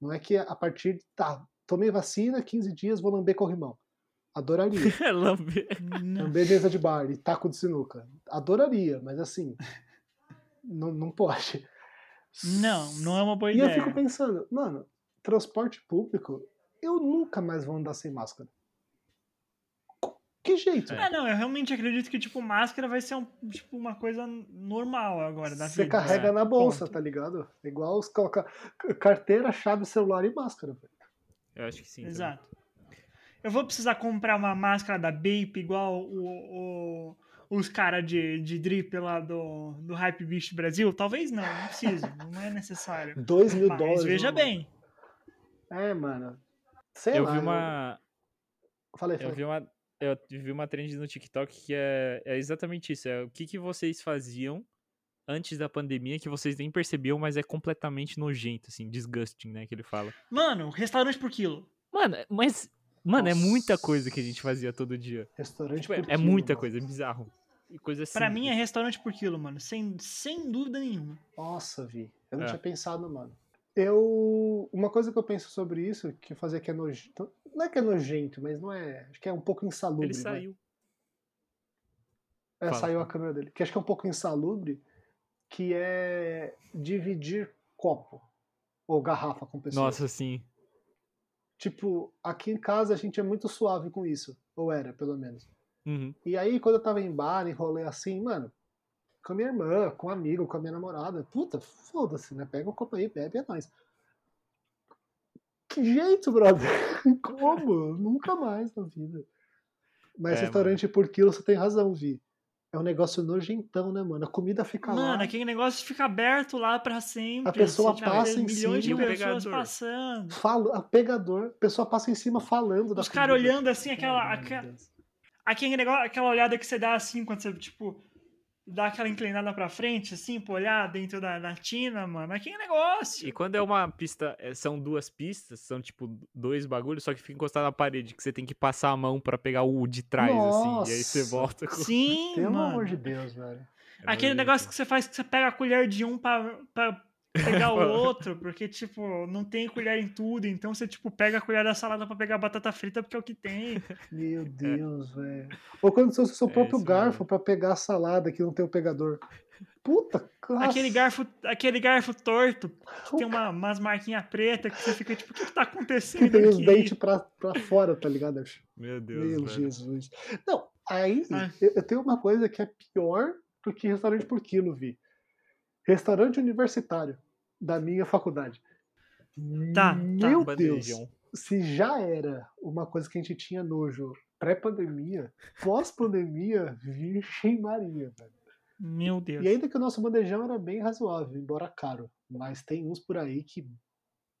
não é que a partir. Tá, tomei vacina, 15 dias, vou lamber corrimão. Adoraria. Lamber mesa de bar e taco de sinuca. Adoraria, mas assim. não, não pode. Não, não é uma boa E eu ideia. fico pensando, mano, transporte público, eu nunca mais vou andar sem máscara. Que jeito? É. Ah, não, eu realmente acredito que, tipo, máscara vai ser um, tipo, uma coisa normal agora da Você vida. carrega é, na bolsa, ponto. tá ligado? Igual os coloca carteira, chave, celular e máscara. Eu acho que sim. também. Eu vou precisar comprar uma máscara da Bape igual o, o- os caras de, de drip lá do, do Hype Beast Brasil? Talvez não, não preciso, não é necessário. Dois mil Mas dólares. veja bem. É, mano. Sei Eu lá. vi uma. Eu... Falei, Eu falei. vi uma. Eu vi uma trend no TikTok que é, é exatamente isso. É o que, que vocês faziam antes da pandemia que vocês nem percebiam, mas é completamente nojento, assim, disgusting, né? Que ele fala. Mano, restaurante por quilo. Mano, mas. Mano, é muita Nossa. coisa que a gente fazia todo dia. Restaurante Tipo, é, por é quilo, muita mano. coisa, é bizarro. E coisa Pra mim é restaurante por quilo, mano. Sem, sem dúvida nenhuma. Nossa, Vi. Eu não É. tinha pensado, mano. Eu. Uma coisa que eu penso sobre isso, que eu fazia que é nojento. Não é que é nojento, mas não é. Acho que é um pouco insalubre. Ele vai. saiu. É, Fala, saiu a câmera dele. Que acho que é um pouco insalubre, que é dividir copo ou garrafa com pessoas. Nossa, sim. Tipo, aqui em casa a gente é muito suave com isso. Ou era, pelo menos. Uhum. E aí, quando eu tava em bar, em rolê assim, mano, com a minha irmã, com um amigo, com a minha namorada, puta, foda-se, né? Pega o copo aí, bebe, é nóis. Que jeito, brother? Como? Nunca mais na vida. Mas É, restaurante por quilo, você tem razão, Vi. É um negócio nojentão, né, mano? A comida fica Mano, lá. aquele negócio fica aberto lá pra sempre. A pessoa assim, passa tem em milhões cima. de E um pessoas pegador. passando. Fala, a pegador, a pessoa passa em cima falando da Os caras olhando assim, aquela, Ai, aquela, aquele negócio, aquela olhada que você dá assim, quando você, tipo, dá aquela inclinada pra frente, assim, pra olhar dentro da, da tina, mano. Aquele negócio. E quando é uma pista, é, são duas pistas, são tipo dois bagulhos, só que fica encostado na parede, que você tem que passar a mão pra pegar o de trás, assim. E aí você Nossa. volta com. Sim, Pelo mano. amor de Deus, velho. É Aquele negócio que você faz que você pega a colher de um pra, pra pegar o outro, porque, tipo, não tem colher em tudo, então você, tipo, pega a colher da salada pra pegar a batata frita porque é o que tem. Meu Deus, velho. Ou quando você usa o seu É próprio garfo mesmo. pra pegar a salada que não tem o pegador. Puta, nossa. Aquele garfo, aquele garfo torto, que tem uma, umas marquinhas pretas, que você fica, tipo, o que, que tá que acontecendo tem os aqui? dentes pra, pra fora, tá ligado? Meu Deus, Meu velho. Jesus. Não, aí Ai. eu, eu tenho uma coisa que é pior do que restaurante por quilo, Vi. Restaurante universitário da minha faculdade. Tá, tá. Meu Deus. Bandejão. Se já era uma coisa que a gente tinha nojo pré-pandemia, pós-pandemia, virgem Maria, velho. Meu Deus. E ainda que o nosso bandejão era bem razoável, embora caro. Mas tem uns por aí que.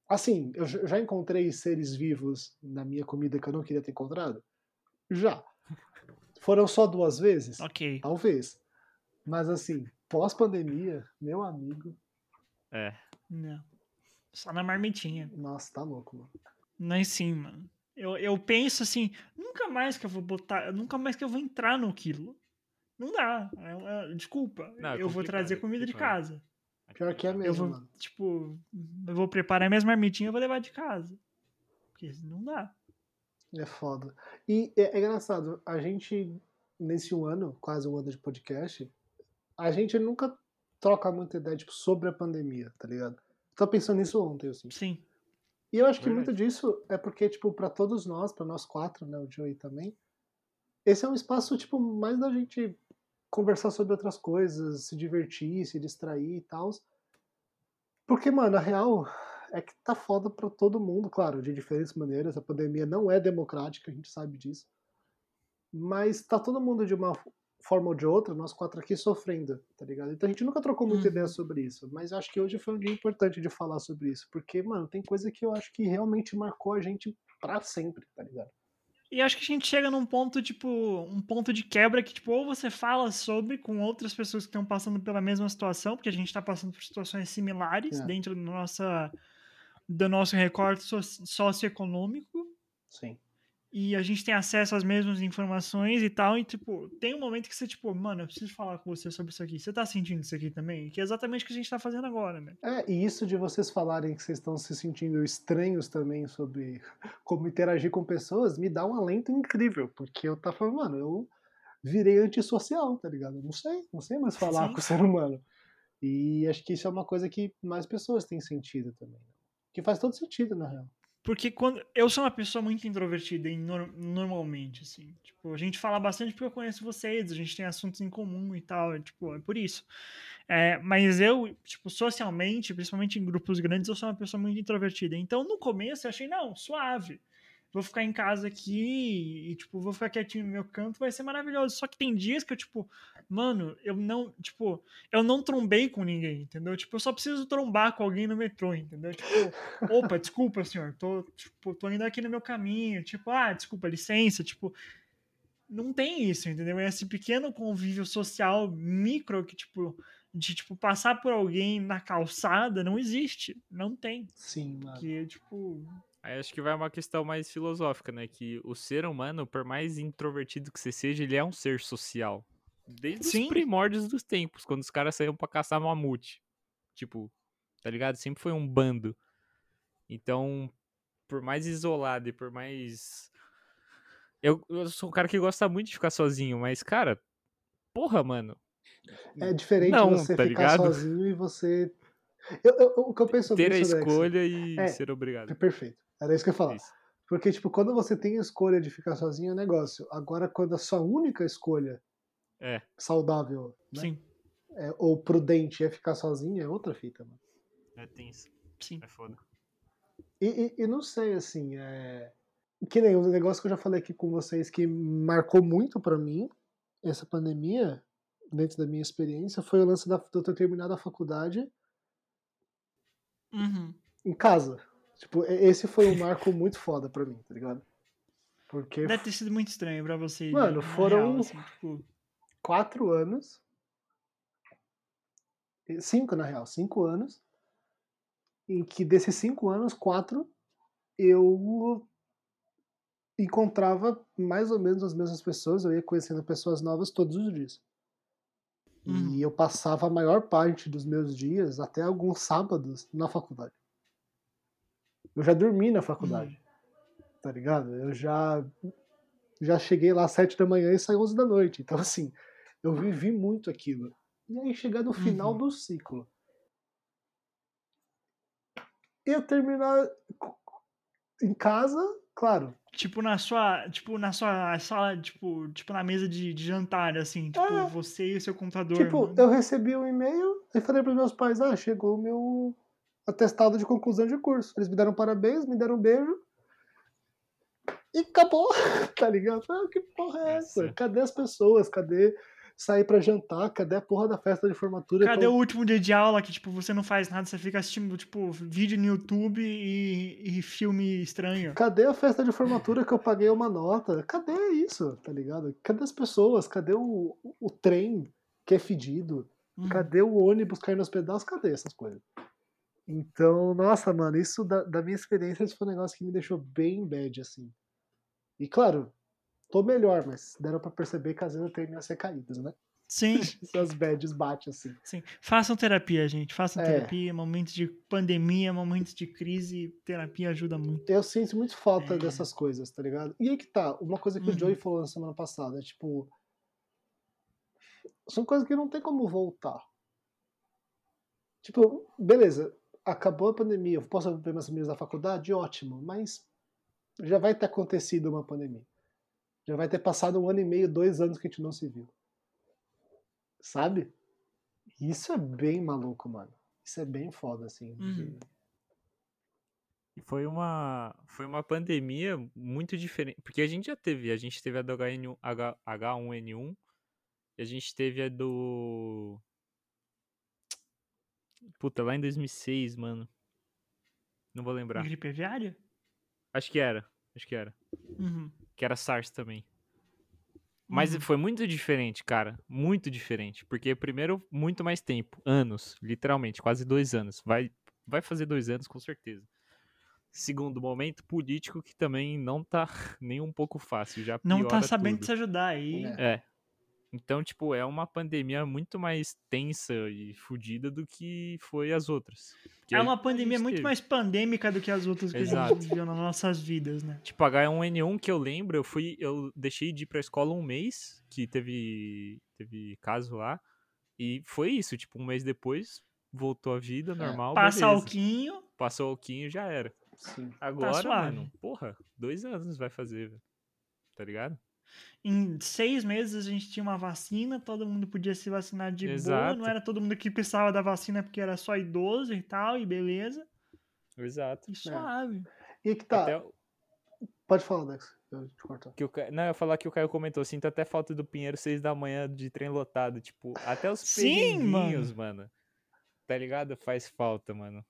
Assim, eu já já encontrei seres vivos na minha comida que eu não queria ter encontrado? Já. Foram só duas vezes? Ok. Talvez. Mas assim, pós-pandemia, meu amigo, É. Não. Só na marmitinha. nossa, tá louco, mano. Mas sim, mano. Eu, eu penso assim, nunca mais que eu vou botar, nunca mais que eu vou entrar no quilo. Não dá. É- é- desculpa. Não, é eu vou trazer é comida de casa. Pior que é Eu mesmo, vou, mano. tipo, eu vou preparar minhas marmitinhas e vou levar de casa. Porque não dá. É foda. E é, é engraçado, a gente, nesse um ano, quase um ano de podcast, a gente nunca troca muita ideia tipo, sobre a pandemia, tá ligado? Tava pensando nisso ontem, assim. Sim. E eu acho que Verdade. muito disso é porque, tipo, pra todos nós, pra nós quatro, né, o Joey também, esse é um espaço, tipo, mais da gente conversar sobre outras coisas, se divertir, se distrair e tal. Porque, mano, a real é que tá foda pra todo mundo, claro, de diferentes maneiras. A pandemia não é democrática, a gente sabe disso. Mas tá todo mundo de uma forma ou de outra, nós quatro aqui sofrendo, tá ligado? Então a gente nunca trocou muita Uhum. ideia sobre isso, mas acho que hoje foi um dia importante de falar sobre isso, porque, mano, tem coisa que eu acho que realmente marcou a gente pra sempre, tá ligado? E acho que a gente chega num ponto, tipo, um ponto de quebra que, tipo, ou você fala sobre com outras pessoas que estão passando pela mesma situação, porque a gente está passando por situações similares É. dentro do, nossa, do nosso recorte so- socioeconômico, Sim. E a gente tem acesso às mesmas informações e tal, e, tipo, tem um momento que você, tipo, mano, eu preciso falar com você sobre isso aqui. Você tá sentindo isso aqui também? Que é exatamente o que a gente tá fazendo agora, né? É, e isso de vocês falarem que vocês estão se sentindo estranhos também sobre como interagir com pessoas, me dá um alento incrível, porque eu tava falando, mano, eu virei antissocial, tá ligado? Eu não sei, não sei mais falar Sim. com o ser humano. E acho que isso é uma coisa que mais pessoas têm sentido também. Que faz todo sentido, na real. Porque quando eu sou uma pessoa muito introvertida em nor- normalmente, assim. Tipo, a gente fala bastante porque eu conheço vocês, a gente tem assuntos em comum e tal, é, tipo, é por isso. É, mas eu, tipo, socialmente, principalmente em grupos grandes, eu sou uma pessoa muito introvertida. Então, no começo, eu achei, não, suave. Vou ficar em casa aqui e, tipo, vou ficar quietinho no meu canto, vai ser maravilhoso. Só que tem dias que eu, tipo, mano, eu não, tipo, eu não trombei com ninguém, entendeu? Tipo, eu só preciso trombar com alguém no metrô, entendeu? Tipo, opa, desculpa, senhor, tô, tipo, tô indo aqui no meu caminho, tipo, ah, desculpa, licença, tipo, não tem isso, entendeu? É esse pequeno convívio social micro que, tipo, de, tipo, passar por alguém na calçada não existe, não tem, Sim, mano. que, tipo, Aí acho que vai uma questão mais filosófica, né? Que o ser humano, por mais introvertido que você seja, ele é um ser social. Desde Sim. os primórdios dos tempos, quando os caras saíam pra caçar mamute. Tipo, tá ligado? Sempre foi um bando. Então, por mais isolado e por mais. Eu, eu sou um cara que gosta muito de ficar sozinho, mas, cara, porra, mano. É diferente Não, você tá ficar ligado? sozinho e você. Eu, eu- o que eu penso Ter a Alex, escolha e É. ser obrigado. Perfeito. Era isso que eu ia falar. Isso. Porque, tipo, quando você tem a escolha de ficar sozinho é um negócio. Agora, quando a sua única escolha É. saudável né, sim, é- ou prudente é ficar sozinho, é outra fita, mano. É tenso. sim. É foda. E, e- e não sei, assim, é... Que nem o negócio que eu já falei aqui com vocês que marcou muito pra mim, essa pandemia, dentro da minha experiência, foi o lance da, de eu ter terminado a faculdade Uhum. em casa. Tipo, esse foi um marco muito foda pra mim, tá ligado? Porque Deve ter sido muito estranho pra você. Mano, foram- real, assim, tipo, quatro anos. Cinco, na real, cinco anos. Em que desses cinco anos, quatro, eu encontrava mais ou menos as mesmas pessoas, eu ia conhecendo pessoas novas todos os dias. Uhum. E eu passava a maior parte dos meus dias, até alguns sábados, na faculdade. Eu já dormi na faculdade, tá ligado? Eu já já cheguei lá às sete da manhã e saí 11 da noite. Então, assim, eu vivi muito aquilo. E aí, chegar no final Uhum. do ciclo, eu terminar em casa, claro, Tipo na sua, tipo na sua sala, tipo, tipo na mesa de, de jantar, assim, tipo É. você e o seu computador. Tipo, mano. eu recebi um e-mail e falei para meus pais: ah, chegou o meu atestado de conclusão de curso. Eles me deram parabéns, me deram um beijo. E acabou, tá ligado? Ah, que porra é essa? Nossa. Cadê as pessoas? Cadê sair pra jantar? Cadê a porra da festa de formatura? Cadê Então, o último dia de aula que, tipo, você não faz nada, você fica assistindo, tipo, vídeo no YouTube e, e filme estranho? Cadê a festa de formatura que eu paguei uma nota? Cadê isso, tá ligado? Cadê as pessoas? Cadê o, o trem que é fedido? Hum. Cadê o ônibus caindo aos pedaços? Cadê essas coisas? Então, nossa, mano, isso da, da minha experiência isso foi um negócio que me deixou bem bad, assim. E claro, tô melhor, mas deram pra perceber que às vezes eu tenho minhas recaídas, né? Sim, Essas bads batem, assim. sim. Façam terapia, gente. Façam É. terapia. Momentos de pandemia, momentos de crise, terapia ajuda muito. Eu sinto muito falta É. dessas coisas, tá ligado? E aí que tá, uma coisa que Uhum. o Joey falou na semana passada, é tipo. São coisas que não tem como voltar. Tipo, beleza, acabou a pandemia, eu posso ver meus amigos da faculdade? Ótimo, mas já vai ter acontecido uma pandemia. Já vai ter passado um ano e meio, dois anos que a gente não se viu. Sabe? Isso é bem maluco, mano. Isso é bem foda, assim. Uhum. E foi uma, foi uma pandemia muito diferente. Porque a gente já teve, a gente teve a do HN, H, H1N1 e a gente teve a do. Puta, lá em 2006, mano. Não vou lembrar. Gripe aviária? Acho que era. Acho que era. Uhum. Que era SARS também. Mas Uhum. foi muito diferente, cara. Muito diferente. Porque, primeiro, muito mais tempo. Anos, literalmente, quase dois anos. Vai, vai fazer dois anos, com certeza. Segundo, momento político que também não tá nem um pouco fácil. Já Não tá sabendo tudo. se ajudar aí. É. É. Então, tipo, é uma pandemia muito mais tensa e fodida do que foi as outras. Que É a- uma a pandemia muito teve. mais pandêmica do que as outras que a Exato. gente viveu nas nossas vidas, né? Tipo, H1N1 que eu lembro, eu fui, eu deixei de ir pra escola um mês, que teve, teve caso lá, e foi isso, tipo, um mês depois, voltou a vida normal, Passa beleza. alquinho, Passou alquinho e já era. Sim. Agora, suave. mano, porra, dois anos vai fazer, velho. Tá ligado? Em seis meses a gente tinha uma vacina, todo mundo podia se vacinar de boa, Exato. não era todo mundo que precisava da vacina porque era só idoso e tal, e beleza. Exato. E suave. E aí que tá. O- Pode falar, Dex. Eu te corto. que o Não, eu ia falar que o Caio comentou, sinto até falta do Pinheiro seis da manhã de trem lotado, tipo, até os Sim, perrenguinhos, mano. Tá ligado? Faz falta, mano.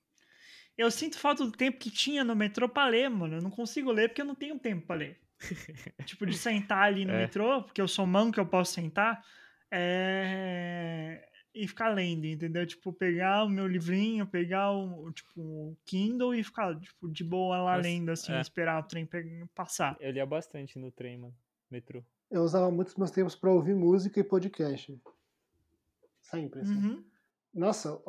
Eu sinto falta do tempo que tinha no metrô pra ler, mano. Eu não consigo ler porque eu não tenho tempo pra ler. tipo, de sentar ali no É. metrô, porque eu sou manco que eu posso sentar, é... e ficar lendo, entendeu? Tipo, pegar o meu livrinho, pegar o, tipo, o Kindle e ficar, tipo, de boa lá Nossa, lendo, assim, é. esperar o trem passar. Eu lia bastante no trem, mano. Metrô. Eu usava muitos meus tempos pra ouvir música e podcast. Sempre, assim. Uhum. Nossa,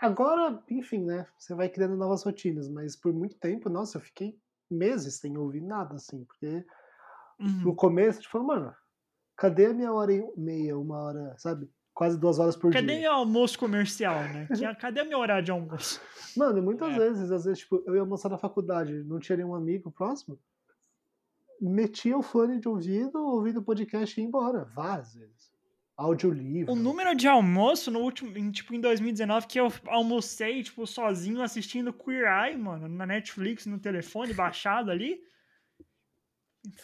agora, enfim, né? Você vai criando novas rotinas, mas por muito tempo, nossa, eu fiquei meses sem ouvir nada, assim, porque no Uhum. começo, tipo, mano, cadê a minha hora e meia, uma hora, sabe? Quase duas horas por Cadê dia. meu almoço comercial, né? Cadê meu horário de almoço? Mano, muitas É. vezes, às vezes, tipo, eu ia almoçar na faculdade, não tinha nenhum amigo próximo, metia o fone de ouvido, ouvindo podcast e ia embora, várias vezes. Audiolivro. O número de almoço no último, em, tipo, em 2019, que eu almocei, tipo, sozinho assistindo Queer Eye, mano, na Netflix, no telefone, baixado ali.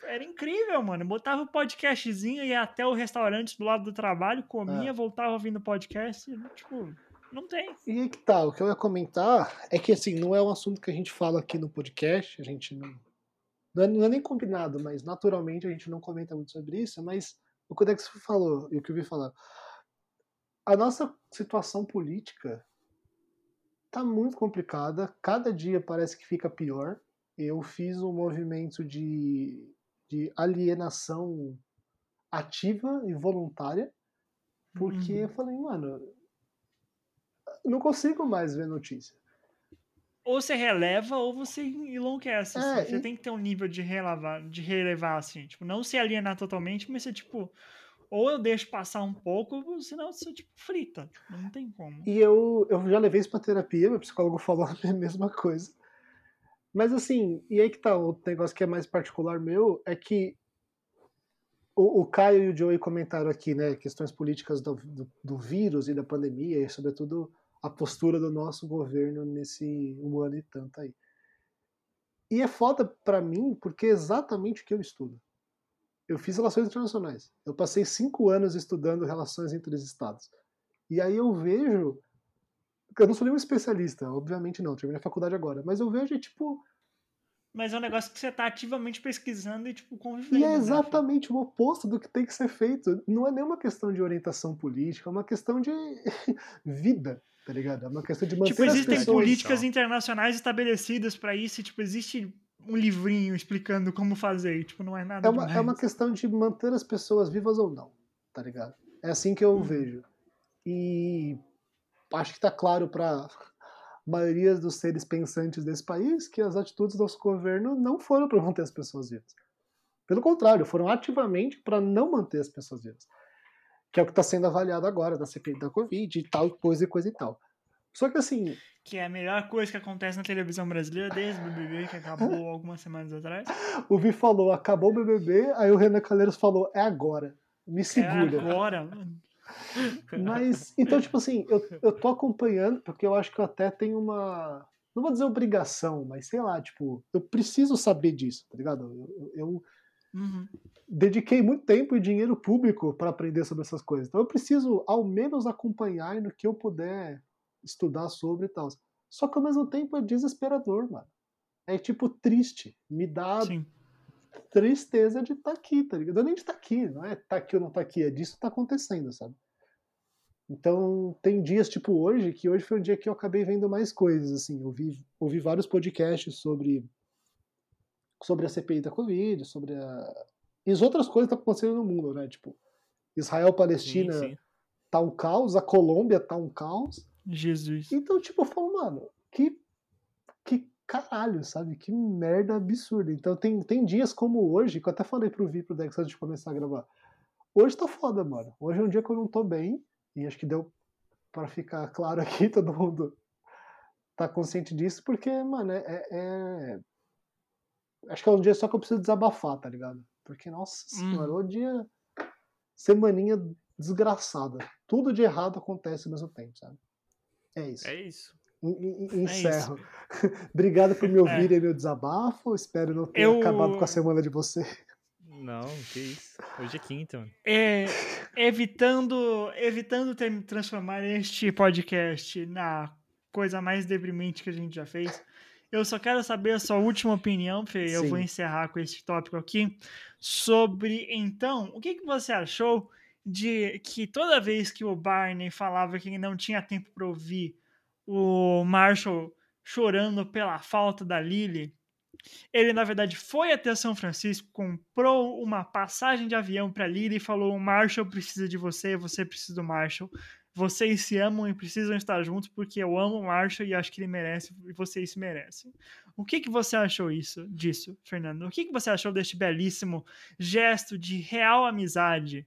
Era incrível, mano. Botava o podcastzinho, ia até o restaurante do lado do trabalho, comia, É. voltava ouvindo podcast. e, Tipo, não tem. E aí que tá, o que eu ia comentar é que assim, não é um assunto que a gente fala aqui no podcast, a gente não. Não é, não é nem combinado, mas naturalmente a gente não comenta muito sobre isso, mas o que o Dex falou e o que eu vi falar. A nossa situação política tá muito complicada, cada dia parece que fica pior. Eu fiz um movimento de, de alienação ativa e voluntária Porque Uhum. eu falei, mano, não consigo mais ver notícia. Ou você releva ou você enlouquece. assim. É, Você e- tem que ter um nível de relevar, de relevar, assim. Tipo, não se alienar totalmente, mas você, tipo, ou eu deixo passar um pouco, ou senão você, tipo, frita. Não tem como. E eu, eu já levei isso pra terapia, meu psicólogo falou a mesma coisa. Mas assim, e aí que tá, o negócio que é mais particular meu é que o, o Caio e o Joey comentaram aqui, né, questões políticas do, do, do vírus e da pandemia, e sobretudo a postura do nosso governo nesse um ano e tanto aí. E é foda pra mim, porque é exatamente o que eu estudo. Eu fiz relações internacionais. Eu passei cinco anos estudando relações entre os estados. E aí eu vejo eu não sou nenhum especialista, obviamente não, terminei a faculdade agora, mas eu vejo, tipo, Mas é um negócio que você tá ativamente pesquisando e, tipo, convivendo. e é né, exatamente o oposto do que tem que ser feito. Não é nenhuma questão de orientação política, é uma questão de vida, tá ligado? É uma questão de manter Tipo, existem pessoas... políticas internacionais estabelecidas pra isso, e, tipo, existe um livrinho explicando como fazer, e, tipo, não é nada É uma, é uma questão de manter as pessoas vivas ou não, tá ligado? É assim que eu Uhum. vejo. E acho que tá claro pra maioria dos seres pensantes desse país que as atitudes do nosso governo não foram para manter as pessoas vivas. Pelo contrário, foram ativamente para não manter as pessoas vivas. Que é o que está sendo avaliado agora da CPI da Covid e tal, coisa e coisa e tal. Só que assim, Que é a melhor coisa que acontece na televisão brasileira desde o BBB, que acabou algumas semanas atrás. o Vi falou, acabou o BBB, aí o Renan Calheiros falou, é agora. Me É segura. agora, mano. Mas, então, tipo assim, eu, eu tô acompanhando, porque eu acho que eu até tenho uma. Não vou dizer obrigação, mas sei lá, tipo, eu preciso saber disso, tá ligado? Eu- eu Uhum. dediquei muito tempo e dinheiro público para aprender sobre essas coisas. Então eu preciso, ao menos, acompanhar e no que eu puder estudar sobre e tal. Só que ao mesmo tempo é desesperador, mano. É tipo triste. Me dá Sim. tristeza de estar aqui, tá ligado? Não é nem de estar aqui, não é estar aqui ou não estar aqui, é disso que tá acontecendo, sabe? Então, tem dias tipo hoje, que hoje foi um dia que eu acabei vendo mais coisas, assim, eu vi, ouvi vários podcasts sobre sobre a CPI da Covid, sobre a... e as outras coisas que estão acontecendo no mundo, né? Tipo, Israel, Palestina Sim, sim. tá um caos, a Colômbia tá um caos. Jesus. Então, tipo, eu falo, mano, que, que caralho, sabe? Que merda absurda. Então, tem, tem dias como hoje, que eu até falei pro Vi pro Dex antes de começar a gravar. Hoje tá foda, mano. Hoje é um dia que eu não tô bem, e acho que deu pra ficar claro aqui, todo mundo tá consciente disso, porque, mano, é. é- é- Acho que é um dia só que eu preciso desabafar, tá ligado? Porque, nossa senhora, o dia. Semaninha desgraçada. Tudo de errado acontece ao mesmo tempo, sabe? É isso. É isso. En- en- isso. Encerro. Obrigado por me ouvirem meu desabafo. Espero não ter Eu- acabado com a semana de você. Não, que isso. Hoje é quinta, mano. É, evitando, evitando ter, transformar este podcast na coisa mais deprimente que a gente já fez. Eu só quero saber a sua última opinião, Fê. Eu Sim. vou encerrar com esse tópico aqui. Sobre, então, o que, que você achou de que toda vez que o Barney falava que não tinha tempo para ouvir o Marshall chorando pela falta da Lily, ele na verdade foi até São Francisco, comprou uma passagem de avião para Lily e falou: "O Marshall precisa de você, você precisa do Marshall. Vocês se amam e precisam estar juntos porque eu amo o Marshall e acho que ele merece e vocês se merecem." O que que você achou isso disso, Fernando? O que que você achou deste belíssimo gesto de real amizade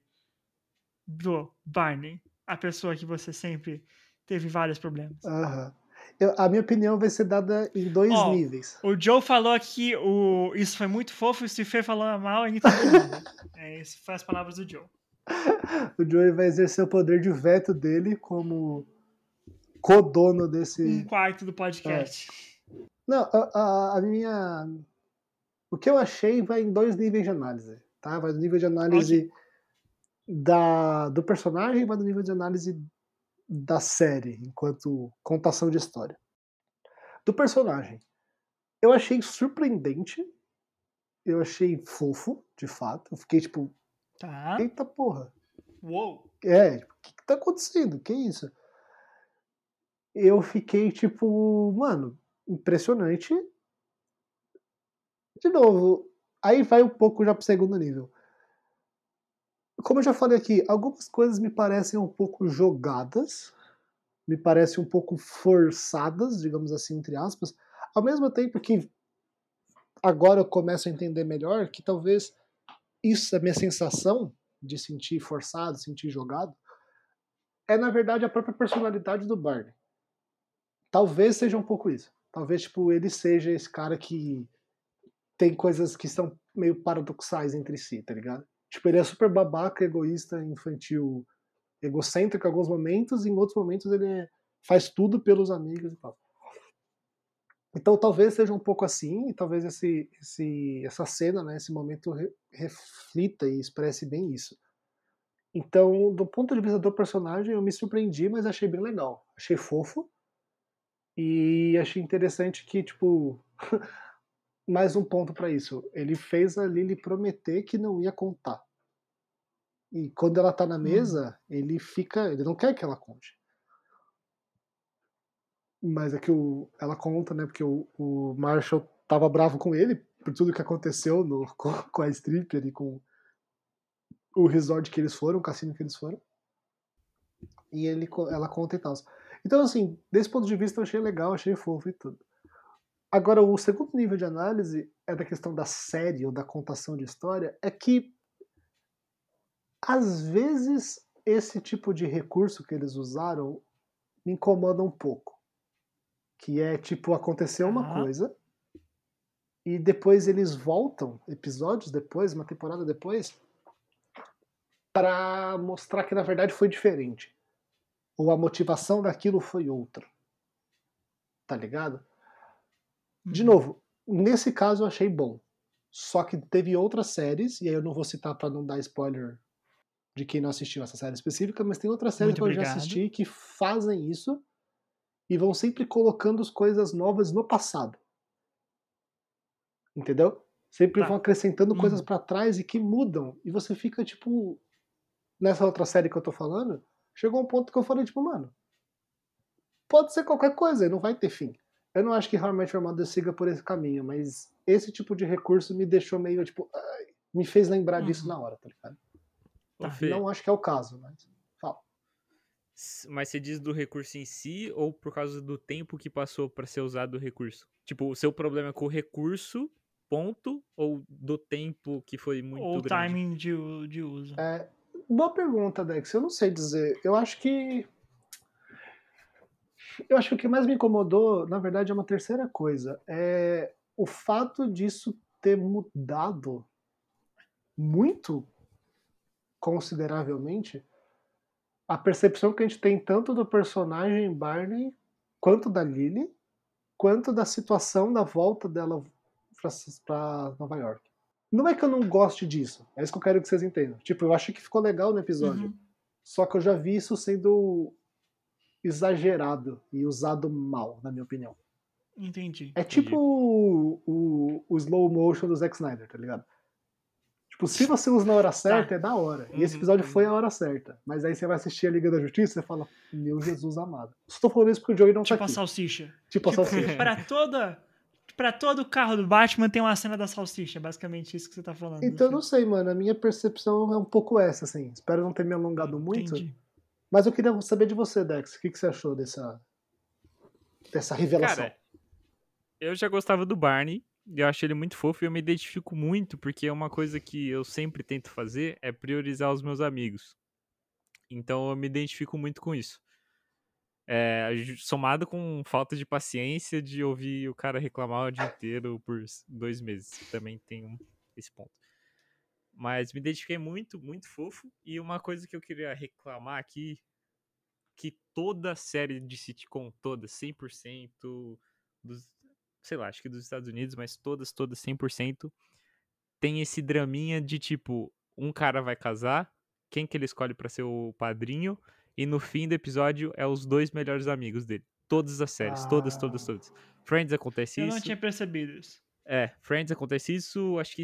do Barney, a pessoa que você sempre teve vários problemas? Aham. Eu- a minha opinião vai ser dada em dois Ó, níveis. O Joe falou que o... isso foi muito fofo, e o Steve falou mal, e é, isso foi as palavras do Joe. O Joey vai exercer o poder de veto dele como codono desse. Um quarto do podcast. Não, a, a- a minha. O que eu achei vai em dois níveis de análise. Tá? Vai do nível de análise da, do personagem e vai do nível de análise da série, enquanto contação de história. Do personagem. Eu achei surpreendente. Eu achei fofo, de fato. Eu fiquei tipo, Tá. eita porra. Uou. É, o que, que tá acontecendo? Que isso? Eu fiquei tipo, mano, impressionante. De novo, aí vai um pouco já pro segundo nível. como eu já falei aqui, algumas coisas me parecem um pouco jogadas, me parecem um pouco forçadas, digamos assim, entre aspas, ao mesmo tempo que agora eu começo a entender melhor que talvez isso, a minha sensação de sentir forçado, sentir jogado, é na verdade a própria personalidade do Barney. Talvez seja um pouco isso. Talvez tipo ele seja esse cara que tem coisas que são meio paradoxais entre si, tá ligado? Tipo, ele é super babaca, egoísta, infantil, egocêntrico em alguns momentos, e em outros momentos ele é, faz tudo pelos amigos e tal. Então talvez seja um pouco assim, e talvez esse, esse, essa cena, né, esse momento re, reflita e expresse bem isso. Então, do ponto de vista do personagem, eu me surpreendi, mas achei bem legal. Achei fofo. E achei interessante que, tipo, mais um ponto para isso. Ele fez a Lily prometer que não ia contar. E quando ela tá na hum. mesa, hum. ele fica. Ele não quer que ela conte. Mas é que o, ela conta, né? Porque o, o Marshall tava bravo com ele por tudo que aconteceu no, com, com a stripper e com o resort que eles foram, o cassino que eles foram. E ele, ela conta e tal. Então, assim, desse ponto de vista eu achei legal, achei fofo e tudo. Agora, o segundo nível de análise é da questão da série ou da contação de história, é que às vezes esse tipo de recurso que eles usaram me incomoda um pouco. Que é tipo, aconteceu uma uhum. coisa e depois eles voltam, episódios depois, uma temporada depois, para mostrar que na verdade foi diferente. Ou a motivação daquilo foi outra. Tá ligado? De uhum. novo, nesse caso eu achei bom. Só que teve outras séries, e aí eu não vou citar para não dar spoiler de quem não assistiu essa série específica, mas tem outras séries que eu já assisti que fazem isso e vão sempre colocando as coisas novas no passado. Entendeu? Sempre tá. vão acrescentando coisas uhum. para trás e que mudam. E você fica tipo. Nessa outra série que eu tô falando, chegou um ponto que eu falei, tipo, mano, pode ser qualquer coisa, não vai ter fim. Eu não acho que Met Your Mother siga por esse caminho, mas esse tipo de recurso me deixou meio, tipo, ai, me fez lembrar uhum. disso na hora, tá ligado? Tá, não acho que é o caso, mas. Mas você diz do recurso em si ou por causa do tempo que passou para ser usado o recurso? Tipo, o seu problema é com o recurso, ponto, ou do tempo que foi muito ou grande? Ou timing de, de uso? É, boa pergunta, Dex. Eu não sei dizer. Eu acho que eu acho que o que mais me incomodou, na verdade, é uma terceira coisa. É o fato disso ter mudado muito consideravelmente a percepção que a gente tem tanto do personagem Barney quanto da Lily, quanto da situação da volta dela para Nova York. Não é que eu não goste disso, é isso que eu quero que vocês entendam. Tipo, eu acho que ficou legal no episódio, uhum. só que eu já vi isso sendo exagerado e usado mal, na minha opinião. Entendi. É tipo o, o, o, slow motion do Zack Snyder, tá ligado? Tipo, se você usa na hora tá. certa, tá. é da hora. E esse uhum, episódio uhum. foi a hora certa. Mas aí você vai assistir a Liga da Justiça e fala, meu Jesus amado. Estou falando isso porque o Joey não tipo tá aqui. Tipo a salsicha. Tipo a salsicha. pra toda... Pra todo carro do Batman tem uma cena da salsicha, basicamente isso que você tá falando. Então eu não sei, mano. A minha percepção é um pouco essa, assim. Espero não ter me alongado muito. Entendi. Mas eu queria saber de você, Dex. O que, que você achou dessa, dessa revelação? Cara, eu já gostava do Barney. Eu acho ele muito fofo e eu me identifico muito, porque é uma coisa que eu sempre tento fazer é priorizar os meus amigos. Então eu me identifico muito com isso. É, somado com falta de paciência de ouvir o cara reclamar o dia inteiro por dois meses. Também tem um, esse ponto. Mas me identifiquei muito, muito fofo. E uma coisa que eu queria reclamar aqui, que toda série de sitcom, toda, 100% dos, sei lá, acho que dos Estados Unidos, mas todas, todas 100%, tem esse draminha de tipo, um cara vai casar, quem que ele escolhe para ser o padrinho, e no fim do episódio é os dois melhores amigos dele. Todas as séries, ah. todas, todas, todas. Friends acontece eu isso. Eu não tinha percebido isso. É, Friends acontece isso, acho que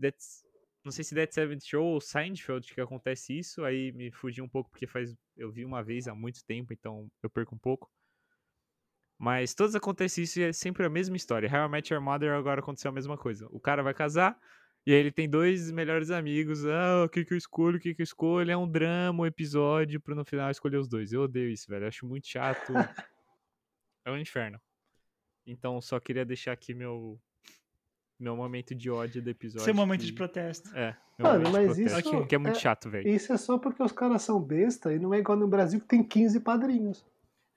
That's, não sei se Dead Seventh Show ou Seinfeld que acontece isso, aí me fugi um pouco porque faz eu vi uma vez há muito tempo, então eu perco um pouco. Mas todos acontecem isso e é sempre a mesma história. How I Met Your Mother agora aconteceu a mesma coisa. O cara vai casar E aí ele tem dois melhores amigos. Ah, o que que eu escolho? O que que eu escolho? É um drama, um episódio, pra no final escolher os dois. Eu odeio isso, velho. Eu acho muito chato. é um inferno. Então, só queria deixar aqui meu meu momento de ódio do episódio. Seu momento que- de protesto. É. Mano, mas protesto, isso que é muito é- chato, velho. Isso é só porque os caras são besta e não é igual no Brasil que tem 15 padrinhos.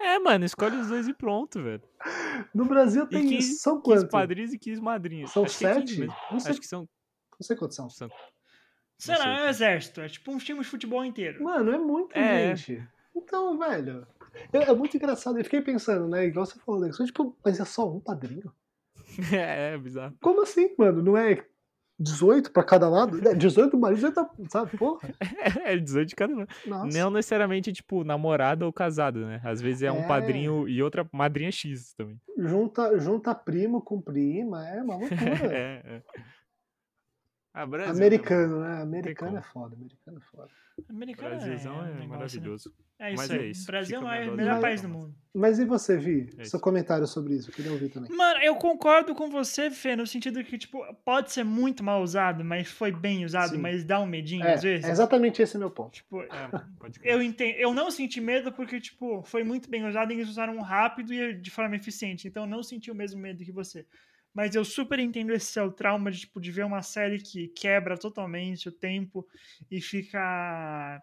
É, mano, escolhe os dois e pronto, velho. No Brasil tem. 15, são 15 quantos? padrinhos e 15 madrinhas. São Acho que é 15 sete? mesmo. Não sei, Acho que são. não sei quantos são. são Sei lá, sei, é um exército. É tipo um time de futebol inteiro. Mano, é muito, É. gente. Então, velho. É, é muito engraçado. Eu fiquei pensando, né? Igual você falou, né? Tipo, mas é só um padrinho? é, é bizarro. Como assim, mano? Não é 18 pra cada lado? É 18 maridos, 18, sabe? Porra. É 18 de cada um. Nossa. Não necessariamente, tipo, namorado ou casado, né? Às vezes é um É. padrinho e outra madrinha X também. Junta, junta primo com prima, é uma loucura. é, é. Ah, Brasil, né, Americano, né? Americano como. é foda, americano é foda. Americano Brasilzão é, negócio, né? maravilhoso. É isso Mas aí. é isso, Brasil é o maior- melhor país do mundo. Mas e você, Vi? É Seu comentário sobre isso, eu queria ouvir também. Mano, eu concordo com você, Fê, no sentido que, tipo, pode ser muito mal usado, mas foi bem usado, Sim. mas dá um medinho É, às vezes. é exatamente esse meu ponto. Tipo, É, eu entendo, eu não senti medo porque, tipo, foi muito bem usado e eles usaram rápido e de forma eficiente. Então eu não senti o mesmo medo que você. Mas eu super entendo esse seu trauma de, tipo, de ver uma série que quebra totalmente o tempo e fica.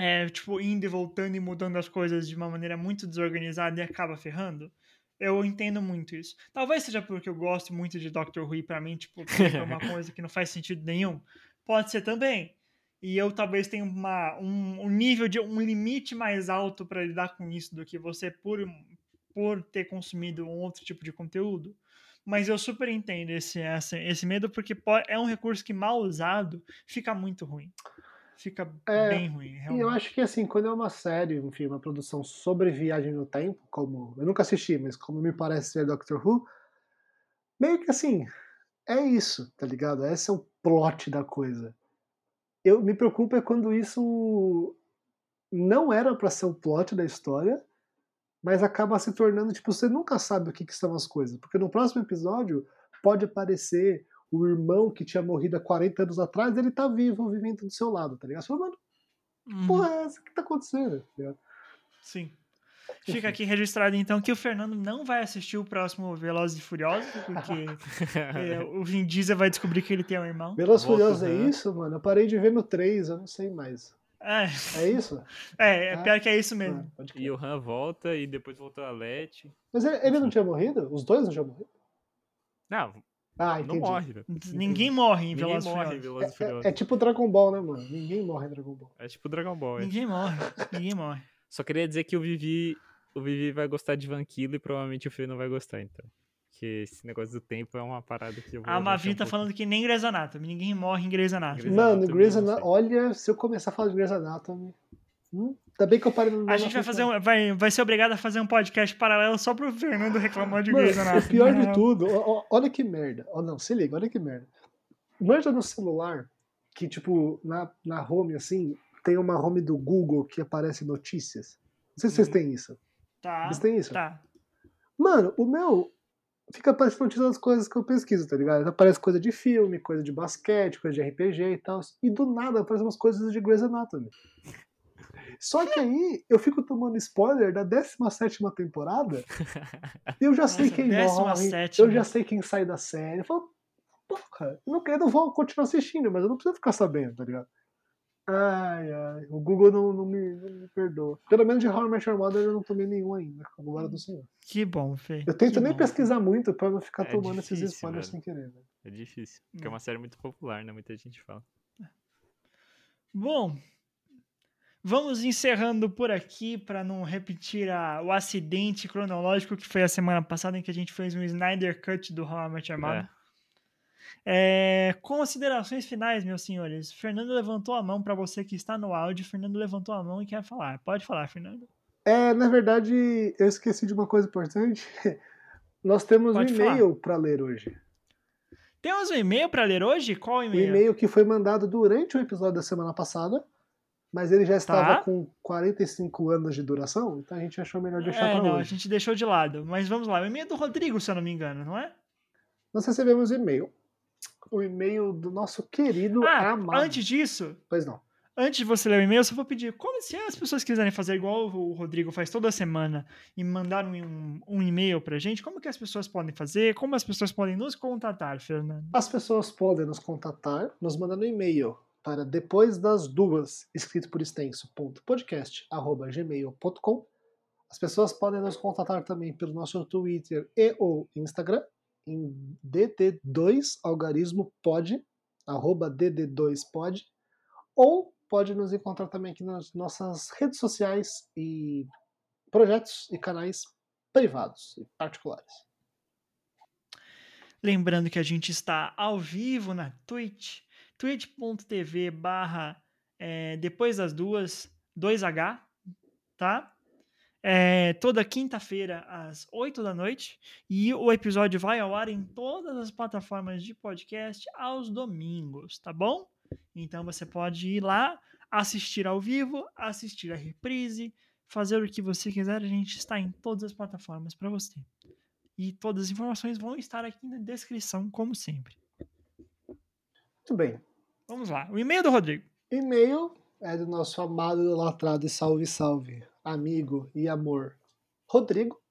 É, tipo, indo e voltando e mudando as coisas de uma maneira muito desorganizada e acaba ferrando. Eu entendo muito isso. Talvez seja porque eu gosto muito de Doctor Who e pra mim, tipo, é uma coisa que não faz sentido nenhum. Pode ser também. E eu talvez tenha uma, um, um nível de um limite mais alto para lidar com isso do que você por, por ter consumido um outro tipo de conteúdo. Mas eu super entendo esse, esse, esse medo, porque po- é um recurso que mal usado fica muito ruim. Fica É, bem ruim, E eu realmente. acho que assim, quando é uma série, enfim, uma produção sobre viagem no tempo, como eu nunca assisti, mas como me parece ser Doctor Who, meio que assim, é isso, tá ligado? Esse é o plot da coisa. Eu me preocupo é quando isso não era pra ser o plot da história, mas acaba se tornando tipo, você nunca sabe o que, que são as coisas, porque no próximo episódio pode aparecer o irmão que tinha morrido há 40 anos atrás, ele tá vivo, vivendo do seu lado, tá ligado? Você fala, mano, Uhum, porra é essa? O que tá acontecendo? Tá? Sim. Fica aqui registrado então que o Fernando não vai assistir o próximo Velozes e Furiosos, porque é, o Vin Diesel vai descobrir que ele tem um irmão. Veloz Volta, Furiosos é né? isso, mano? Eu parei de ver no 3, eu não sei mais. É, É isso? é, é Ah. pior que é isso mesmo. Ah. E o Han volta e depois voltou a Leti. Mas ele, ele não tinha morrido? Os dois não tinham morrido? Não, Ah, não entendi. morre. Ninguém morre em Ninguém Velozes morre em Furiosos. Velozes e Furiosos. É, é tipo Dragon Ball, né, mano? Ninguém morre em Dragon Ball. É tipo Dragon Ball, é. Ninguém morre. Ninguém morre. Só queria dizer que o Vivi, o Vivi vai gostar de Vanquilo e provavelmente o Fê não vai gostar, então. Porque esse negócio do tempo é uma parada que eu vou A Mavi um tá pouco- falando que nem Grey's Anatomy. Ninguém morre em Grey's Anatomy. Grey's Mano, Grey's Anatomy. Olha, se eu começar a falar de Grey's Anatomy. Hum, ainda bem que eu parei no A gente vai fazer um, vai, vai ser obrigado a fazer um podcast paralelo só pro Fernando reclamar de Grey's Anatomy. o pior Na de tudo, ó, ó, olha que merda. Ó, não, se liga, olha que merda. Manja no celular que, tipo, na, na home, assim, tem uma home do Google que aparece notícias. Não sei se vocês Uhum. têm isso. Tá. Vocês têm isso? Tá. Mano, o meu fica aparecendo notícias das coisas que eu pesquiso, tá ligado? Aparece coisa de filme, coisa de basquete, coisa de RPG e tal. E do nada aparecem umas coisas de Grey's Anatomy. Só que aí eu fico tomando spoiler da 17 temporada e eu já sei Nossa, quem morre, 17ª. eu já sei quem sai da série. Eu falo, porra, eu não, eu não vou continuar assistindo, mas eu não preciso ficar sabendo, tá ligado? Ai, ai, o Google não, não, me, não me perdoa. Pelo menos de How I Met Your Mother eu não tomei nenhum ainda, com a glória do Senhor. Que bom, Fê. Eu tento Que nem bom. pesquisar muito pra não ficar É tomando esses difícil, spoilers velho. sem querer. Né? É difícil. Porque é uma série muito popular, né? Muita gente fala. Bom, vamos encerrando por aqui para não repetir a- o acidente cronológico que foi a semana passada em que a gente fez um Snyder Cut do How I Met Your Mother. É, considerações finais, meus senhores. Fernando levantou a mão para você que está no áudio. Fernando levantou a mão e quer falar. Pode falar, Fernando. É, na verdade, eu esqueci de uma coisa importante. Nós temos Pode um e-mail pra ler hoje. Temos um e-mail para ler hoje? Qual O e-mail? e-mail que foi mandado durante o episódio da semana passada, mas ele já estava Tá. com 45 anos de duração, então a gente achou melhor deixar É, pra não, a hoje. gente deixou de lado. Mas vamos lá. O e-mail é do Rodrigo, se eu não me engano, não é? Nós recebemos e-mail o e-mail do nosso querido Ah, amado. antes disso, Pois não. antes de você ler o e-mail, eu só vou pedir, como se as pessoas quiserem fazer igual o Rodrigo faz toda semana e mandar um, um, um e-mail pra gente, como que as pessoas podem fazer? Como as pessoas podem nos contatar, Fernando? As pessoas podem nos contatar, nos mandando um e-mail para depois das duas, escrito por extenso, ponto, podcast, arroba gmail.com. As pessoas podem nos contatar também pelo nosso Twitter e ou Instagram, em DD2 algarismo pod, arroba DD2pod, ou pode nos encontrar também aqui nas nossas redes sociais e projetos e canais privados e particulares. Lembrando que a gente está ao vivo na Twitch, twitch.tv barra é, depois das duas, 2H, tá? É, toda quinta-feira às 8 da noite e o episódio vai ao ar em todas as plataformas de podcast aos domingos, tá bom? Então você pode ir lá, assistir ao vivo, assistir a reprise, fazer o que você quiser, a gente está em todas as plataformas para você. E todas as informações vão estar aqui na descrição, como sempre. Muito bem. Vamos lá. O e-mail do Rodrigo. E-mail é do nosso amado, idolatrado e salve, salve, amigo e amor, Rodrigo.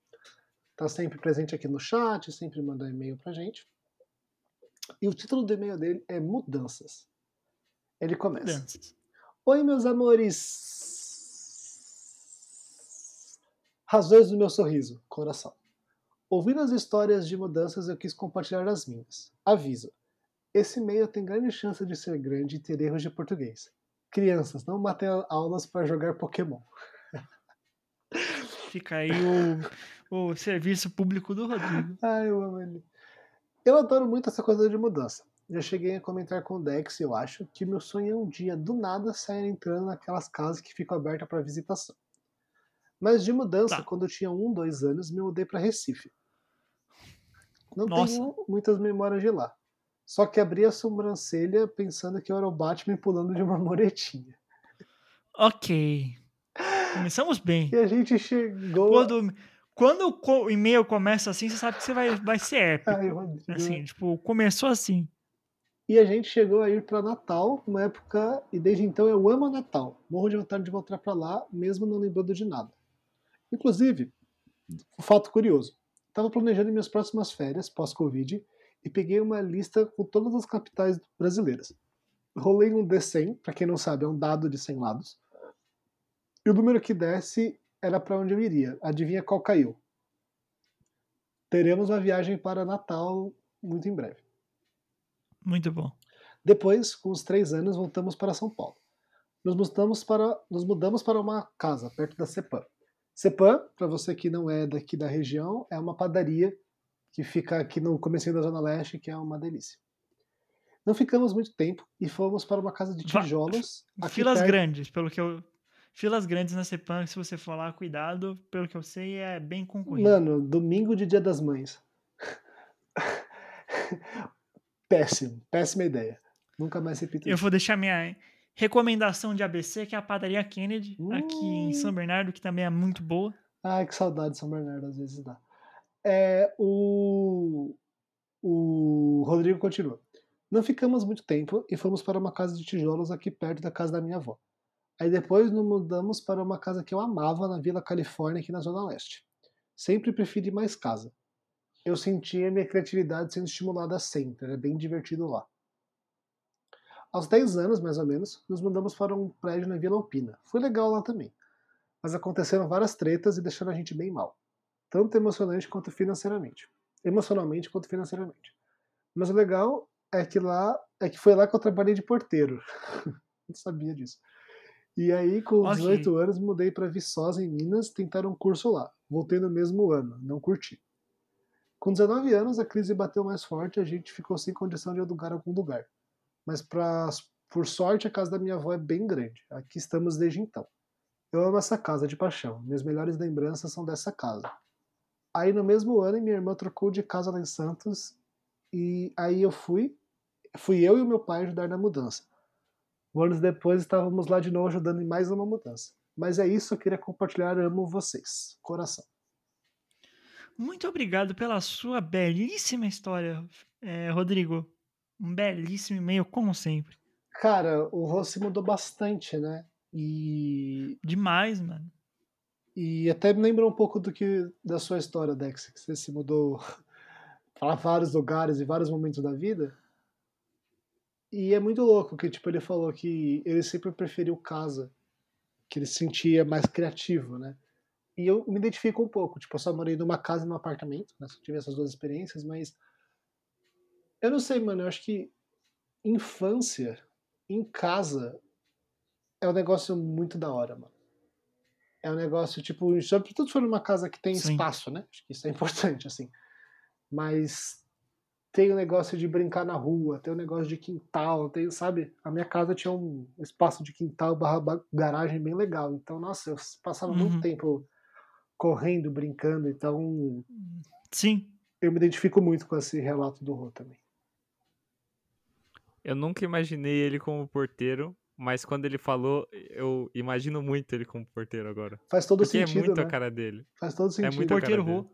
Tá sempre presente aqui no chat, sempre manda e-mail pra gente. E o título do e-mail dele é Mudanças. Ele começa. Danças. Oi, meus amores. Razões do meu sorriso, coração. Ouvindo as histórias de mudanças, eu quis compartilhar as minhas. Aviso. Esse e-mail tem grande chance de ser grande e ter erros de português. Crianças, não matem aulas para jogar Pokémon. Fica aí o, o serviço público do Rodrigo. Ai, eu amo ele. Eu adoro muito essa coisa de mudança. Já cheguei a comentar com o Dex, eu acho, que meu sonho é um dia, do nada, sair entrando naquelas casas que ficam abertas para visitação. Mas de mudança, Tá. quando eu tinha um, dois anos, me mudei para Recife. Não Nossa. tenho muitas memórias de lá. Só que abri a sobrancelha pensando que eu era o Batman pulando de uma muretinha. Ok. Começamos bem. E a gente chegou. Quando, quando o e-mail começa assim, você sabe que você vai, vai ser épico. Ai. Assim, tipo, começou assim. E a gente chegou a ir para Natal, uma época, e desde então eu amo Natal. Morro de vontade de voltar para lá, mesmo não lembrando de nada. Inclusive, um fato curioso: estava planejando minhas próximas férias pós-Covid e peguei uma lista com todas as capitais brasileiras. Rolei um D100, para quem não sabe, é um dado de 100 lados. E o número que desce era para onde eu iria. Adivinha qual caiu? Teremos uma viagem para Natal muito em breve. Muito bom. Depois, com os três anos, voltamos para São Paulo. Nos mudamos para, nos mudamos para uma casa perto da Cepam. Cepam, para você que não é daqui da região, é uma padaria que fica aqui no comecinho da Zona Leste, que é uma delícia. Não ficamos muito tempo e fomos para uma casa de tijolos. Filas perto- grandes, pelo que eu. Filas grandes na CEPAM, se você for lá, cuidado, pelo que eu sei, é bem concorrido. Mano, domingo de Dia das Mães. Péssimo, péssima ideia. Nunca mais repito Eu isso. vou deixar minha recomendação de ABC, que é a padaria Kennedy, aqui em Hum. São Bernardo, que também é muito boa. Ai, que saudade de São Bernardo, às vezes dá. É, o, o Rodrigo continua. Não ficamos muito tempo e fomos para uma casa de tijolos aqui perto da casa da minha avó. Aí depois nos mudamos para uma casa que eu amava na Vila Califórnia, aqui na Zona Leste. Sempre preferi mais casa. Eu sentia minha criatividade sendo estimulada sempre, era bem divertido lá. Aos 10 anos, mais ou menos, nos mudamos para um prédio na Vila Alpina. Foi legal lá também mas aconteceram várias tretas e deixaram a gente bem mal. Tanto emocionante quanto financeiramente. Emocionalmente quanto financeiramente. Mas o legal é que lá é que foi lá que eu trabalhei de porteiro. Não sabia disso. E aí, com Ok. 18 anos, mudei para Viçosa, em Minas, tentar um curso lá. Voltei no mesmo ano, não curti. Com 19 anos, a crise bateu mais forte e a gente ficou sem condição de alugar algum lugar. Mas, pra, por sorte, a casa da minha avó é bem grande. Aqui estamos desde então. Eu amo essa casa de paixão. Minhas melhores lembranças são dessa casa. Aí no mesmo ano minha irmã trocou de casa lá em Santos e aí eu fui, fui eu e o meu pai ajudar na mudança. Anos depois estávamos lá de novo ajudando em mais uma mudança. Mas é isso, eu queria compartilhar, amo vocês. Coração. Muito obrigado pela sua belíssima história, eh, Rodrigo. Um belíssimo e-mail, como sempre. Cara, o Rossi mudou bastante, né? E, Demais, mano. e até me lembra um pouco do que da sua história, Dex, que você se mudou para vários lugares e vários momentos da vida. E é muito louco que tipo ele falou que ele sempre preferiu casa, que ele se sentia mais criativo, né? E eu me identifico um pouco, tipo, eu só morei numa casa e num apartamento, né? Só tive essas duas experiências, mas eu não sei, mano, eu acho que infância em casa é um negócio muito da hora, mano. É um negócio, tipo, sobretudo se for numa casa que tem Sim. espaço, né? Acho que isso é importante, assim. Mas tem o negócio de brincar na rua, tem o negócio de quintal, tem, sabe? A minha casa tinha um espaço de quintal barra ba- garagem bem legal. Então, nossa, eu passava Uhum. muito tempo correndo, brincando. Então, Sim. eu me identifico muito com esse relato do Rô também. Eu nunca imaginei ele como porteiro, mas quando ele falou, eu imagino muito ele como porteiro agora. Faz todo Porque sentido, é muito né? a cara dele. Faz todo sentido. muito a cara Porteiro dele.